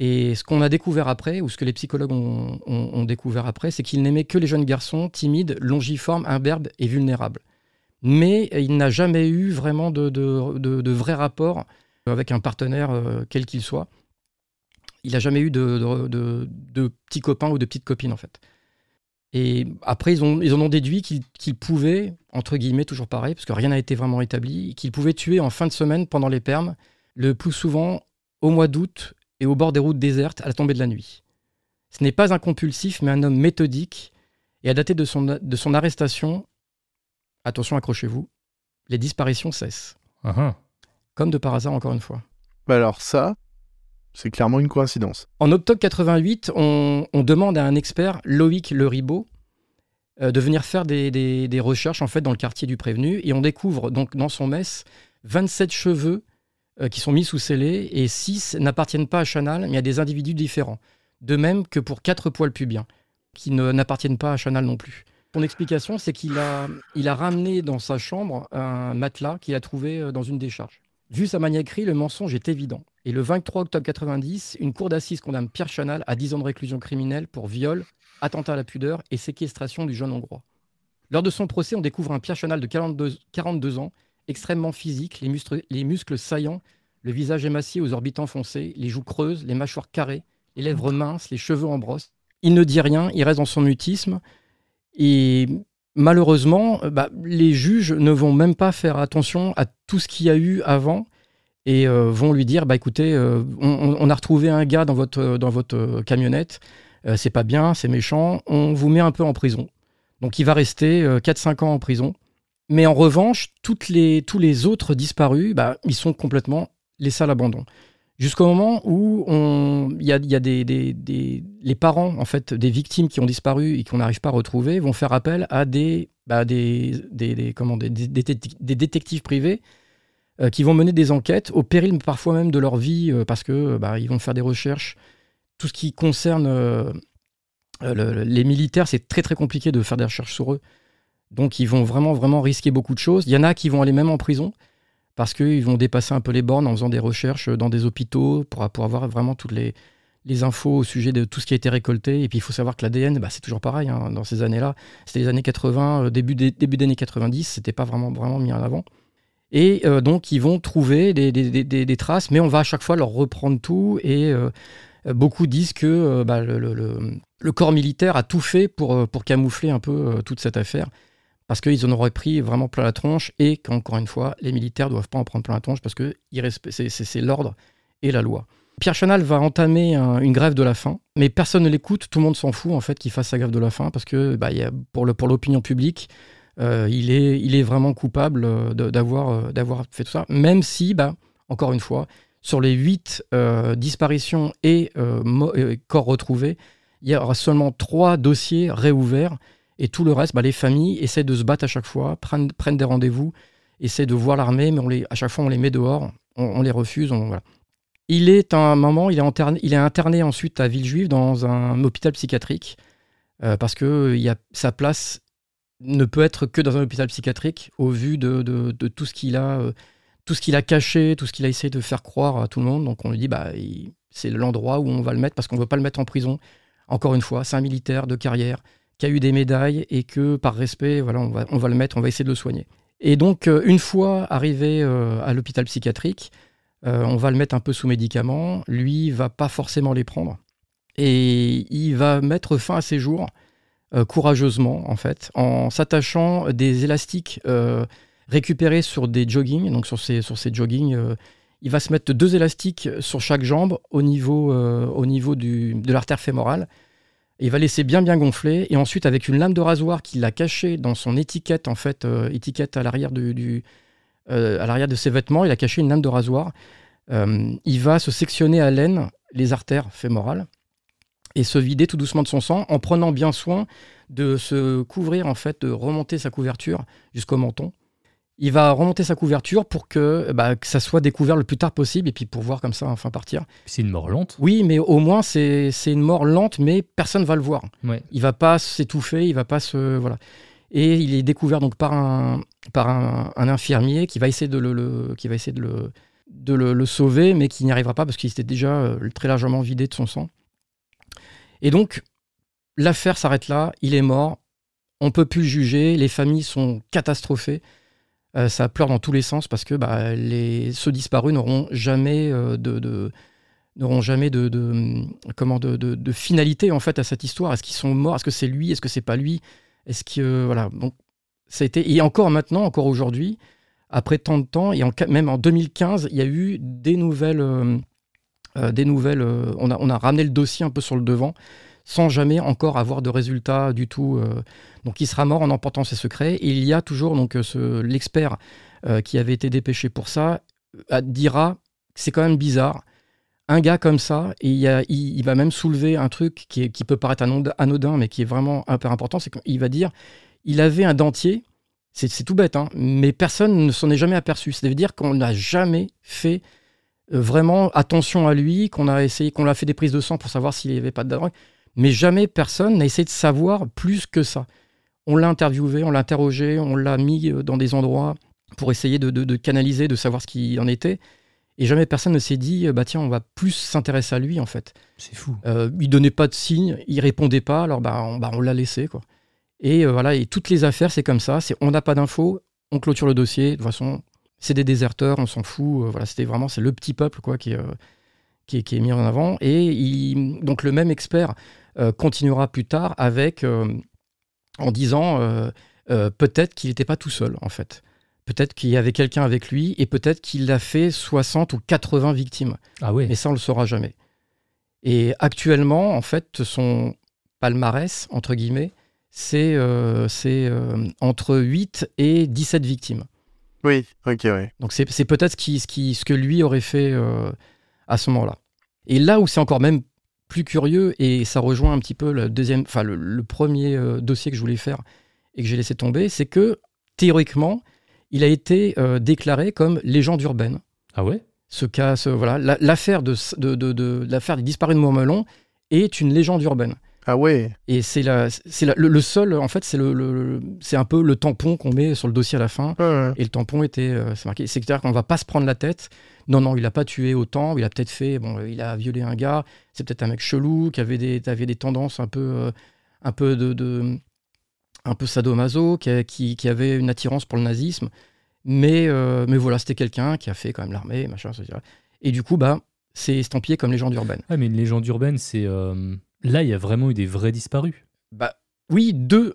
Et ce qu'on a découvert après, ou ce que les psychologues ont, découvert après, c'est qu'il n'aimait que les jeunes garçons timides, longiformes, imberbes et vulnérables. Mais il n'a jamais eu vraiment de, de, de- vrai rapport avec un partenaire, euh, quel qu'il soit. Il n'a jamais eu de, petits copains ou de petites copines, en fait. Et après, ils, ont, ils en ont déduit qu'il qu'il pouvait, entre guillemets, toujours pareil, parce que rien n'a été vraiment établi, qu'il pouvait tuer en fin de semaine pendant les permes, le plus souvent au mois d'août et au bord des routes désertes à la tombée de la nuit. Ce n'est pas un compulsif, mais un homme méthodique. Et à dater de son, de son arrestation, attention, accrochez-vous, les disparitions cessent. Ah ah. Comme de par hasard, encore une fois. Bah alors ça, c'est clairement une coïncidence. En octobre 88, on, on demande à un expert, Loïc Le Ribot, euh, de venir faire des, des- des recherches en fait dans le quartier du prévenu et on découvre donc dans son mess 27 cheveux euh, qui sont mis sous scellés et 6 n'appartiennent pas à Chanal mais à des individus différents. De même que pour 4 poils pubiens qui ne- n'appartiennent pas à Chanal non plus. Son explication, c'est qu'il a, il a ramené dans sa chambre un matelas qu'il a trouvé euh, dans une décharge. Vu sa maniaquerie, le mensonge est évident. Et le 23 octobre 90, une cour d'assises condamne Pierre Chanal à 10 ans de réclusion criminelle pour viol, attentat à la pudeur et séquestration du jeune Hongrois. Lors de son procès, on découvre un Pierre Chanal de 42, 42 ans, extrêmement physique, les muscles, les muscles saillants, le visage émacié aux orbites enfoncées, les joues creuses, les mâchoires carrées, les lèvres minces, les cheveux en brosse. Il ne dit rien, il reste dans son mutisme. Et malheureusement, bah, les juges ne vont même pas faire attention à tout ce qu'il y a eu avant et euh, vont lui dire bah écoutez, euh, on, a retrouvé un gars dans votre, dans votre camionnette, euh, c'est pas bien, c'est méchant, on vous met un peu en prison. Donc il va rester euh, 4-5 ans en prison. Mais en revanche, toutes les, tous les autres disparus, bah, ils sont complètement laissés à l'abandon. Jusqu'au moment où il y a, y a des, des- des- les parents en fait, des victimes qui ont disparu et qu'on n'arrive pas à retrouver vont faire appel à des, bah, des, des, comment, des, des- des détec- des détectives privés euh, qui vont mener des enquêtes au péril parfois même de leur vie euh, parce que bah, ils vont faire des recherches. Tout ce qui concerne euh, le- le- les militaires, c'est très très compliqué de faire des recherches sur eux. Donc ils vont vraiment vraiment risquer beaucoup de choses. Il y en a qui vont aller même en prison parce qu'ils vont dépasser un peu les bornes en faisant des recherches dans des hôpitaux pour, avoir vraiment toutes les, infos au sujet de tout ce qui a été récolté. Et puis il faut savoir que l'ADN, bah, c'est toujours pareil hein, dans ces années-là. C'était les années 80, euh, début des début d'années 90, c'était pas vraiment, vraiment mis en avant. Et euh, donc ils vont trouver des, traces, mais on va à chaque fois leur reprendre tout. Et euh, beaucoup disent que bah, le, corps militaire a tout fait pour, camoufler un peu toute cette affaire parce qu'ils en auraient pris vraiment plein la tronche et qu'encore une fois, les militaires ne doivent pas en prendre plein la tronche parce que c'est- l'ordre et la loi. Pierre Chanal va entamer un- une grève de la faim, mais personne ne l'écoute, tout le monde s'en fout en fait qu'il fasse sa grève de la faim parce que bah, pour l'opinion publique, euh, il, est, vraiment coupable euh, euh, d'avoir fait tout ça, même si, bah, encore une fois, sur les huit disparitions et corps retrouvés, il y aura seulement trois dossiers réouverts et tout le reste, bah, les familles essaient de se battre à chaque fois, prennent, des rendez-vous, essaient de voir l'armée, mais on les, à chaque fois on les met dehors, on, les refuse. on-. Il est un moment, il est, interné, il est interné ensuite à Villejuif dans un hôpital psychiatrique euh, parce que y a, sa place ne peut être que dans un hôpital psychiatrique au vu de, tout ce qu'il a, euh, tout ce qu'il a caché, tout ce qu'il a essayé de faire croire à tout le monde. Donc on lui dit bah c'est l'endroit où on va le mettre parce qu'on veut pas le mettre en prison. Encore une fois, c'est un militaire de carrière qui a eu des médailles et que par respect, voilà, on va, on va le mettre, on va essayer de le soigner. Et donc, euh, une fois arrivé euh, à l'hôpital psychiatrique, euh, on va le mettre un peu sous médicaments. Lui va pas forcément les prendre. Et il va mettre fin à ses jours courageusement, en fait, en s'attachant des élastiques récupérés sur des joggings. Donc, sur ces, sur ces joggings, il va se mettre deux élastiques sur chaque jambe au niveau, au niveau du, de l'artère fémorale. Il va laisser bien bien gonfler et ensuite avec une lame de rasoir qu'il a cachée dans son étiquette en fait euh, étiquette euh, à l'arrière de ses vêtements, il a caché une lame de rasoir. Euh, il va se sectionner à l'aine les artères fémorales et se vider tout doucement de son sang en prenant bien soin de se couvrir en fait, de remonter sa couverture jusqu'au menton. Il va remonter sa couverture pour que, bah, que ça soit découvert le plus tard possible et puis pour voir comme ça enfin partir. C'est une mort lente. Oui, mais au moins c'est une mort lente, mais personne va le voir. Ouais. Il va pas s'étouffer, il va pas se voilà. Et il est découvert donc par un par un, un infirmier qui va essayer de le, le- qui va essayer de le de le, le sauver, mais qui n'y arrivera pas parce qu'il s'était déjà euh, très largement vidé de son sang. Et donc l'affaire s'arrête là. Il est mort. On peut plus le juger. Les familles sont catastrophées. Euh, ça pleure dans tous les sens parce que bah, les, ceux disparus n'auront jamais euh, de, n'auront jamais de, de- comment de, de- finalité en fait à cette histoire. Est-ce qu'ils sont morts? Est-ce que c'est lui? Est-ce que c'est pas lui? Est-ce que euh, voilà donc ça a été et encore maintenant, encore aujourd'hui, après tant de temps et même en 2015, il y a eu des nouvelles, des nouvelles. on a on a ramené le dossier un peu sur le devant sans jamais encore avoir de résultat du tout. euh. donc il sera mort en emportant ses secrets. Et il y a toujours donc euh, l'expert euh, qui avait été dépêché pour ça dira c'est quand même bizarre. Un gars comme ça, et il, va même soulever un truc qui, est- qui peut paraître anod- anodin, mais qui est vraiment peu important, c'est qu'il va dire il avait un dentier, c'est tout bête, hein, mais personne ne s'en est jamais aperçu. Ça veut dire qu'on n'a jamais fait vraiment attention à lui, qu'on a essayé, qu'on a fait des prises de sang pour savoir s'il n'y avait pas de drogue, mais jamais personne n'a essayé de savoir plus que ça. On l'a interviewé, on l'a interrogé, on l'a mis euh, dans des endroits pour essayer de, de- de canaliser, de savoir ce qu'il en était. Et jamais personne ne s'est dit, euh, bah tiens, on va plus s'intéresser à lui en fait. C'est fou. Euh, il donnait pas de signes, il répondait pas, alors bah, on, bah, on l'a laissé quoi. Et euh, voilà, et toutes les affaires c'est comme ça, c'est on n'a pas d'infos, on clôture le dossier. De toute façon, c'est des déserteurs, on s'en fout. euh, voilà, c'était vraiment c'est le petit peuple quoi qui est, qui est, qui est mis en avant. Et il- donc le même expert continuera plus tard avec euh, en disant euh, euh, peut-être qu'il n'était pas tout seul en fait. Peut-être qu'il y avait quelqu'un avec lui et peut-être qu'il a fait 60 ou 80 victimes. Ah ouais. Mais ça, on le saura jamais. Et actuellement, en fait, son palmarès, entre guillemets, c'est euh, c'est, euh, entre 8 et 17 victimes. Oui, ok, ouais. Donc c'est c'est peut-être ce, qui, ce, qui- ce que lui aurait fait euh, à ce moment-là. Et là où c'est encore même plus curieux, et ça rejoint un petit peu le, deuxième, enfin, le, le premier euh, dossier que je voulais faire et que j'ai laissé tomber, c'est que théoriquement, il a été euh, déclaré comme légende urbaine Ah ouais? Ce cas, ce- voilà, la- l'affaire de, de, de- de- l'affaire des disparus de Montmelon est une légende urbaine. Ah ouais. Et c'est la, c'est la- le, le seul, en fait, c'est le, le- c'est un peu le tampon qu'on met sur le dossier à la fin. Ouais, ouais. Et le tampon était, euh, c'est marqué, c'est-à-dire qu'on va pas se prendre la tête. Non, non, il a pas tué autant. Il a peut-être fait, bon, il a violé un gars. C'est peut-être un mec chelou qui avait des, avait des tendances un peu, euh, un peu de, de- un peu sadomaso, qui, a- qui, qui avait une attirance pour le nazisme. Mais, euh, mais voilà, c'était quelqu'un qui a fait quand même l'armée, machin, etc. Et du coup, bah, c'est estampillé comme légende urbaine. Ah, mais une légende urbaine, c'est. Là, il y a vraiment eu des vrais disparus. Bah, oui, deux,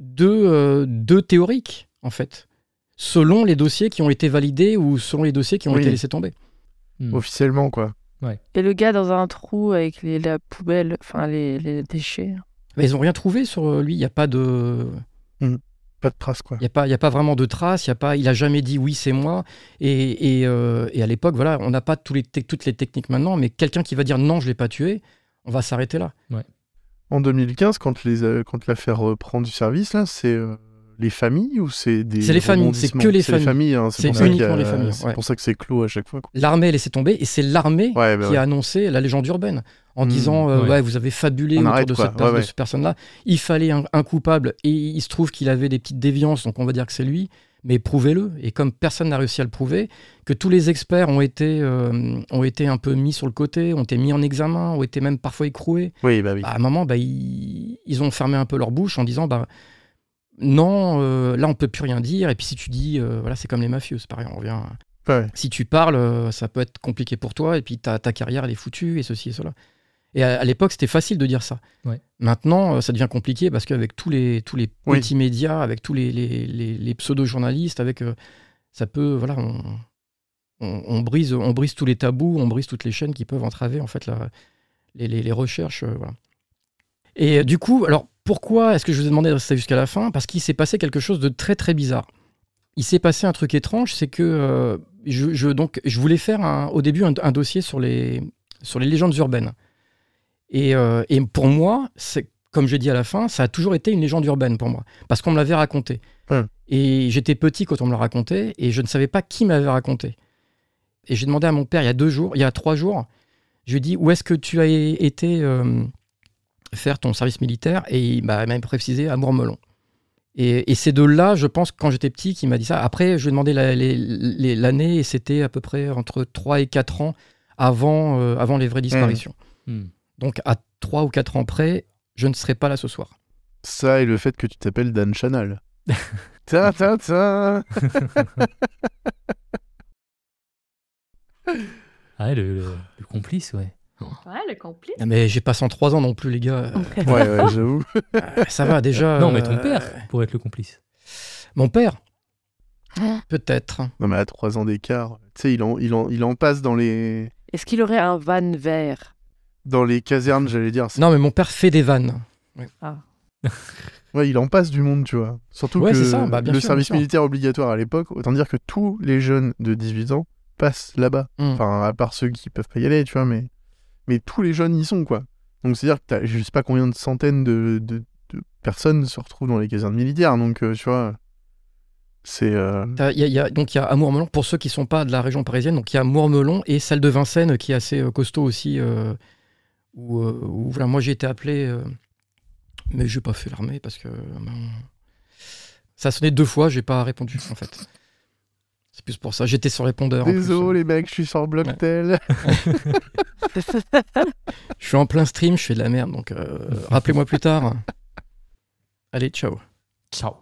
deux, euh, deux théoriques, en fait. Selon les dossiers qui ont été validés ou selon les dossiers qui ont Oui. été laissés tomber. Hmm. Officiellement, quoi. Et le gars dans un trou avec les, la poubelle, enfin les, les déchets. Mais ils n'ont rien trouvé sur euh, lui. Il n'y a pas de. Pas de traces, quoi. Il n'y a, pas- il y a pas vraiment de traces, il y a pas, il a jamais dit oui, c'est moi. Et, et, euh, et à l'époque, voilà, on n'a pas tous les tec- toutes les techniques maintenant, mais quelqu'un qui va dire non, je ne l'ai pas tué, on va s'arrêter là. En 2015, quand les, euh, quand l'affaire reprend du service, là, c'est euh, les familles ou c'est des. C'est les familles, c'est que les C'est familles. hein, c'est a- uniquement les familles, C'est ouais. pour ça que c'est clos à chaque fois. quoi. L'armée a laissé tomber, et c'est l'armée Ouais, bah qui ouais. a annoncé la légende urbaine en Hmm, disant euh, ouais. ouais. vous avez fabulé On autour arrête, de, cette personne-là. Il fallait un, un coupable et il se trouve qu'il avait des petites déviances, donc on va dire que c'est lui. Mais prouvez-le. Et comme personne n'a réussi à le prouver, que tous les experts ont été, euh, ont été un peu mis sur le côté, ont été mis en examen, ont été même parfois écroués, Oui, bah oui. bah, à un moment, bah, ils, ils ont fermé un peu leur bouche en disant bah, non, euh, là on peut plus rien dire. Et puis si tu dis, euh, voilà, c'est comme les mafieux, c'est pareil, on revient. Ouais. Si tu parles, ça peut être compliqué pour toi, et puis ta, ta carrière elle est foutue, et ceci et cela. Et à, à l'époque, c'était facile de dire ça. Ouais. Maintenant, euh, ça devient compliqué parce qu'avec tous les, tous les Oui. petits médias, avec tous les, les, les- les pseudo-journalistes, avec euh, ça peut, voilà, on, on, on brise, on brise tous les tabous, on brise toutes les chaînes qui peuvent entraver en fait la, les, les- les recherches. euh, voilà. Et du coup, alors pourquoi est-ce que je vous ai demandé de rester jusqu'à la fin? Parce qu'il s'est passé quelque chose de très très bizarre. Il s'est passé un truc étrange, c'est que euh, je, je- donc, je voulais faire un- au début un, un dossier sur les, sur les légendes urbaines. Et, euh, et pour moi, c'est, comme j'ai dit à la fin, ça a toujours été une légende urbaine pour moi, parce qu'on me l'avait raconté. Ouais. Et j'étais petit quand on me l'a raconté, et je ne savais pas qui me l'avait raconté. Et j'ai demandé à mon père il y a deux jours, il y a trois jours, je lui ai dit où est-ce que tu as été euh, faire ton service militaire, et il m'a même précisé à Mourmelon. Et, et c'est de là, je pense, quand j'étais petit, qu'il m'a dit ça. Après, je lui ai demandé la- l'année, et c'était à peu près entre 3 et 4 ans avant, euh, avant les vraies disparitions. Hmm. Donc à 3 ou 4 ans près, je ne serai pas là ce soir. Ça et le fait que tu t'appelles Dan Chanal. <laughs> ta ta ta <laughs> Ah, ouais, le, le- le complice, ouais. Ouais, le complice. Ah, Mais j'ai pas 103 ans non plus, les gars. <laughs> Ouais, ouais, j'avoue. Euh, ça va déjà. non, mais ton euh, père pourrait être le complice. Mon père Ah. Peut-être. Non, mais à 3 ans d'écart, tu sais, il en, il, en, il en passe dans les. Est-ce qu'il aurait un van vert? Dans les casernes, j'allais dire. Non, mais mon père fait des vannes. <laughs> Ouais, il en passe du monde, tu vois. Surtout Ouais, que ça, bah, bien le sûr, service bien sûr. militaire obligatoire à l'époque, autant dire que tous les jeunes de 18 ans passent là-bas. Mm. Enfin, à part ceux qui peuvent pas y aller, tu vois, mais, mais tous les jeunes y sont, quoi. Donc, c'est-à-dire que t'as, je sais pas combien de centaines de, de- de personnes se retrouvent dans les casernes militaires. Donc, euh, tu vois, c'est. euh, T'as- il y a- il y a- donc il y a à Mourmelon, pour ceux qui sont pas de la région parisienne, donc il y a Mourmelon et celle de Vincennes qui est assez euh, costaud aussi. euh, où, euh, où, voilà, moi j'ai été appelé, euh, mais j'ai pas fait l'armée parce que ben, ça a sonné deux fois, j'ai pas répondu en fait. C'est plus pour ça, j'étais sur répondeur. Désolé, les mecs, je suis sur Blocktel. <laughs> Je suis en plein stream, je fais de la merde, donc euh, rappelez-moi plus tard. Allez, ciao. Ciao.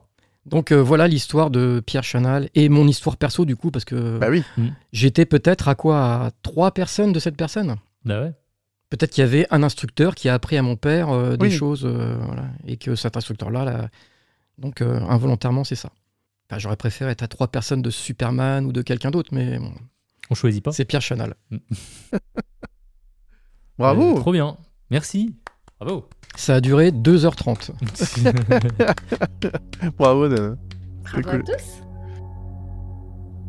Donc euh, voilà l'histoire de Pierre Chanal et mon histoire perso du coup, parce que Bah oui. j'étais peut-être à quoi À trois personnes de cette personne? Bah ouais. Peut-être qu'il y avait un instructeur qui a appris à mon père euh, des Oui. choses, euh, voilà, et que cet instructeur-là, là, donc euh, involontairement, c'est ça. Enfin, J'aurais préféré être à trois personnes de Superman ou de quelqu'un d'autre, mais bon, On choisit pas. c'est Pierre Chanal. <laughs> Bravo. Euh, trop bien. Merci. Bravo. Ça a duré 2h30. <laughs> <laughs> Bravo, Dan. Bravo à cool. tous.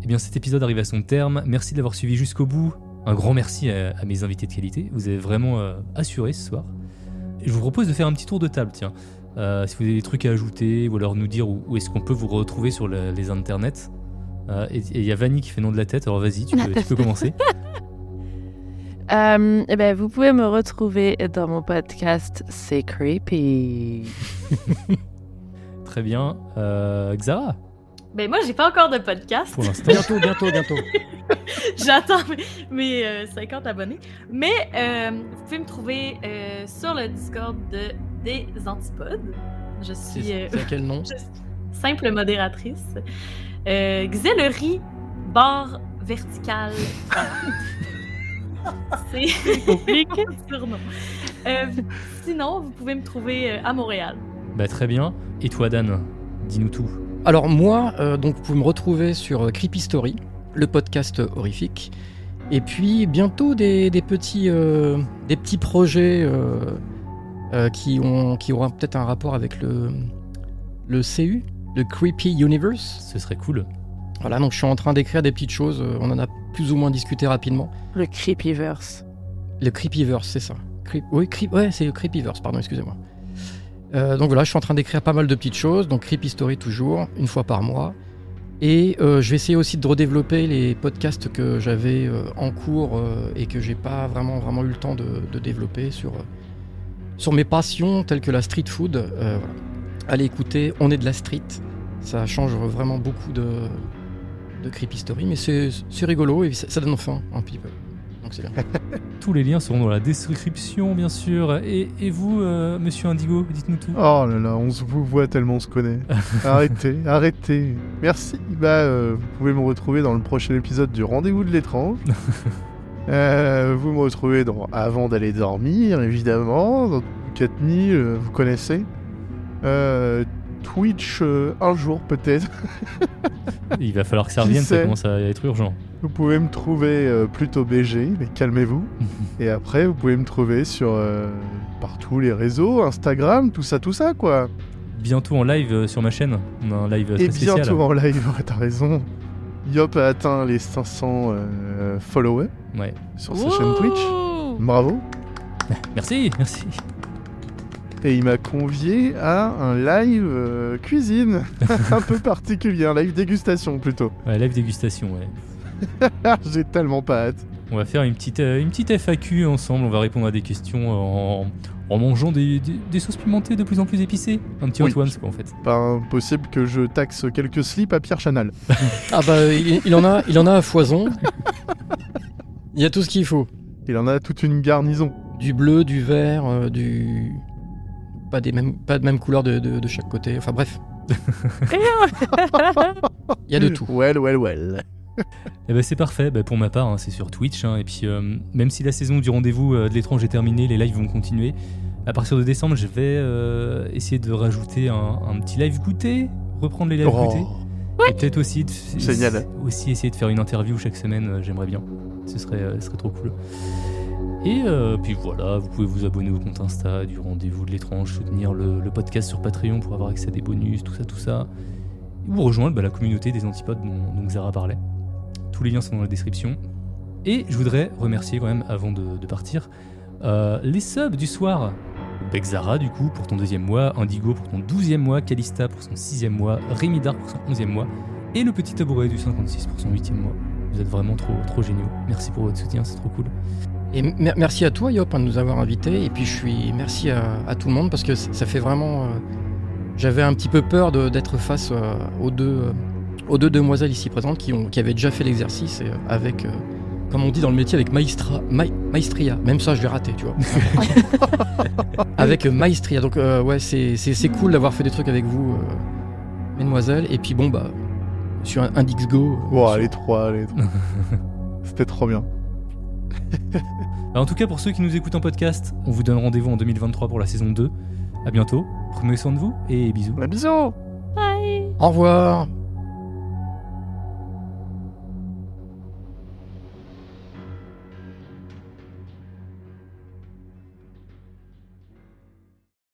Eh bien, cet épisode arrive à son terme. Merci de l'avoir suivi jusqu'au bout. Un grand merci à, à mes invités de qualité. Vous avez vraiment euh, assuré ce soir. Et je vous propose de faire un petit tour de table, tiens. Euh, si vous avez des trucs à ajouter, ou alors nous dire où, où est-ce qu'on peut vous retrouver sur le- les internets. Euh, et il y a Vanny qui fait nom de la tête, alors vas-y, tu peux, tu peux commencer. <laughs> Euh, eh ben, vous pouvez me retrouver dans mon podcast C'est Creepy. <laughs> Très bien. Xara, Ben moi, j'ai pas encore de podcast. pour l'instant. bientôt, bientôt, bientôt. <laughs> J'attends mes, mes, euh, 50 abonnés. Mais euh, vous pouvez me trouver euh, sur le Discord de, des Antipodes. Je suis euh, c'est à quel nom? <laughs> je suis simple modératrice. Euh, Xellerie, barre verticale. <laughs> C'est compliqué. surnom. Euh, sinon, vous pouvez me trouver euh, à Montréal. Bah, très bien. Et toi, Dan, dis-nous tout. Alors moi, euh, donc vous pouvez me retrouver sur euh, Creepy Story, le podcast horrifique. Et puis bientôt des, des petits, euh, des petits projets euh, euh, qui, ont, qui auront peut-être un rapport avec le, le CU, le Creepy Universe. Ce serait cool. Voilà, donc je suis en train d'écrire des petites choses, on en a plus ou moins discuté rapidement. Le Creepyverse. Le Creepyverse, c'est ça. Creep- Oui, creep- ouais, c'est le Creepyverse, pardon, excusez-moi. Euh, donc voilà, je suis en train d'écrire pas mal de petites choses, donc Creepy Story toujours, une fois par mois. Et euh, je vais essayer aussi de redévelopper les podcasts que j'avais euh, en cours et que j'ai pas vraiment, vraiment eu le temps de, développer sur, sur mes passions telles que la street food. Allez écouter, on est de la street. Ça change vraiment beaucoup de, de Creepy Story, mais c'est rigolo et ça, ça donne faim un petit peu. Donc c'est bien. <laughs> Tous les liens seront dans la description, bien sûr. Et, et vous, euh, monsieur Indigo, dites-nous tout. Oh là là, on se vous voit tellement on se connaît. <laughs> arrêtez, arrêtez. Merci. Bah, euh, vous pouvez me retrouver dans le prochain épisode du Rendez-vous de l'étrange. <laughs> Euh, vous me retrouvez dans Avant d'aller dormir, évidemment. Dans 4000, euh, vous connaissez. Euh, Twitch, euh, un jour peut-être. Il va falloir que ça revienne, ça commence à être urgent. Vous pouvez me trouver euh, plutôt BG, mais calmez-vous. <laughs> Et après, vous pouvez me trouver sur euh, partout les réseaux, Instagram, tout ça, tout ça, quoi. Bientôt en live euh, sur ma chaîne. On a un live très Et spécial. bientôt en live, ouais, t'as raison. Yop a atteint les 500 euh, followers Ouais. sur sa chaîne Twitch. Bravo. <laughs> Merci, merci. Et il m'a convié à un live euh, cuisine <laughs> un peu particulier, un live dégustation plutôt. Ouais, live dégustation, ouais. <laughs> J'ai tellement pas hâte. On va faire une petite, euh, une petite FAQ ensemble. On va répondre à des questions en, en mangeant des, des- des sauces pimentées de plus en plus épicées. Un petit Oui. Quoi, en fait? Pas impossible que je taxe quelques slips à Pierre Chanal. <laughs> Ah bah il, il en a, il en a à foison. <laughs> Il y a tout ce qu'il faut. Il en a toute une garnison. Du bleu, du vert, euh, du pas des mêmes, pas de même couleur de, de- de chaque côté. Enfin bref, il y a de tout. Well, well, well. <laughs> Eh ben c'est parfait, Ben, pour ma part, hein, c'est sur Twitch. hein, et puis, euh, même si la saison du rendez-vous euh, de l'étrange est terminée, les lives vont continuer. À partir de décembre, je vais euh, essayer de rajouter un, un petit live goûter, reprendre les lives goûter. Oh. Et peut-être aussi, de- Génial. aussi essayer de faire une interview chaque semaine, euh, j'aimerais bien. Ce serait, euh, ce serait trop cool. Et euh, puis voilà, vous pouvez vous abonner au compte Insta du rendez-vous de l'étrange, soutenir le, le podcast sur Patreon pour avoir accès à des bonus, tout ça, tout ça. Et vous rejoindre bah, la communauté des antipodes dont, dont Xara parlait. Les liens sont dans la description. Et je voudrais remercier quand même, avant de, partir, euh, les subs du soir. Bexara du coup pour ton deuxième mois, Indigo pour ton douzième mois, Calista pour son sixième mois, Rémi Dark pour son onzième mois, et le petit tabouret du 56 pour son huitième mois. Vous êtes vraiment trop, trop géniaux. Merci pour votre soutien, c'est trop cool. Et mer- merci à toi, Yop, hein, de nous avoir invités. Et puis, je suis merci à, tout le monde parce que ça fait vraiment. euh, J'avais un petit peu peur d'être face euh, aux, deux, aux deux demoiselles ici présentes qui, ont, qui avaient déjà fait l'exercice et, euh, avec, euh, comme on dit dans le métier, avec maestra, ma- maestria. Même ça, je l'ai raté, tu vois. <laughs> avec euh, maestria. Donc, euh, ouais, c'est c'est- c'est cool d'avoir fait des trucs avec vous, euh, mesdemoiselles. Et puis, bon, bah, sur un, un Dixgo. euh, Bon, sur- allez, trois, allez, trois. <laughs> C'était trop bien. Alors, <laughs> en tout cas, pour ceux qui nous écoutent en podcast, on vous donne rendez-vous en 2023 pour la saison 2. À bientôt, prenez soin de vous et bisous. Un bisou Au revoir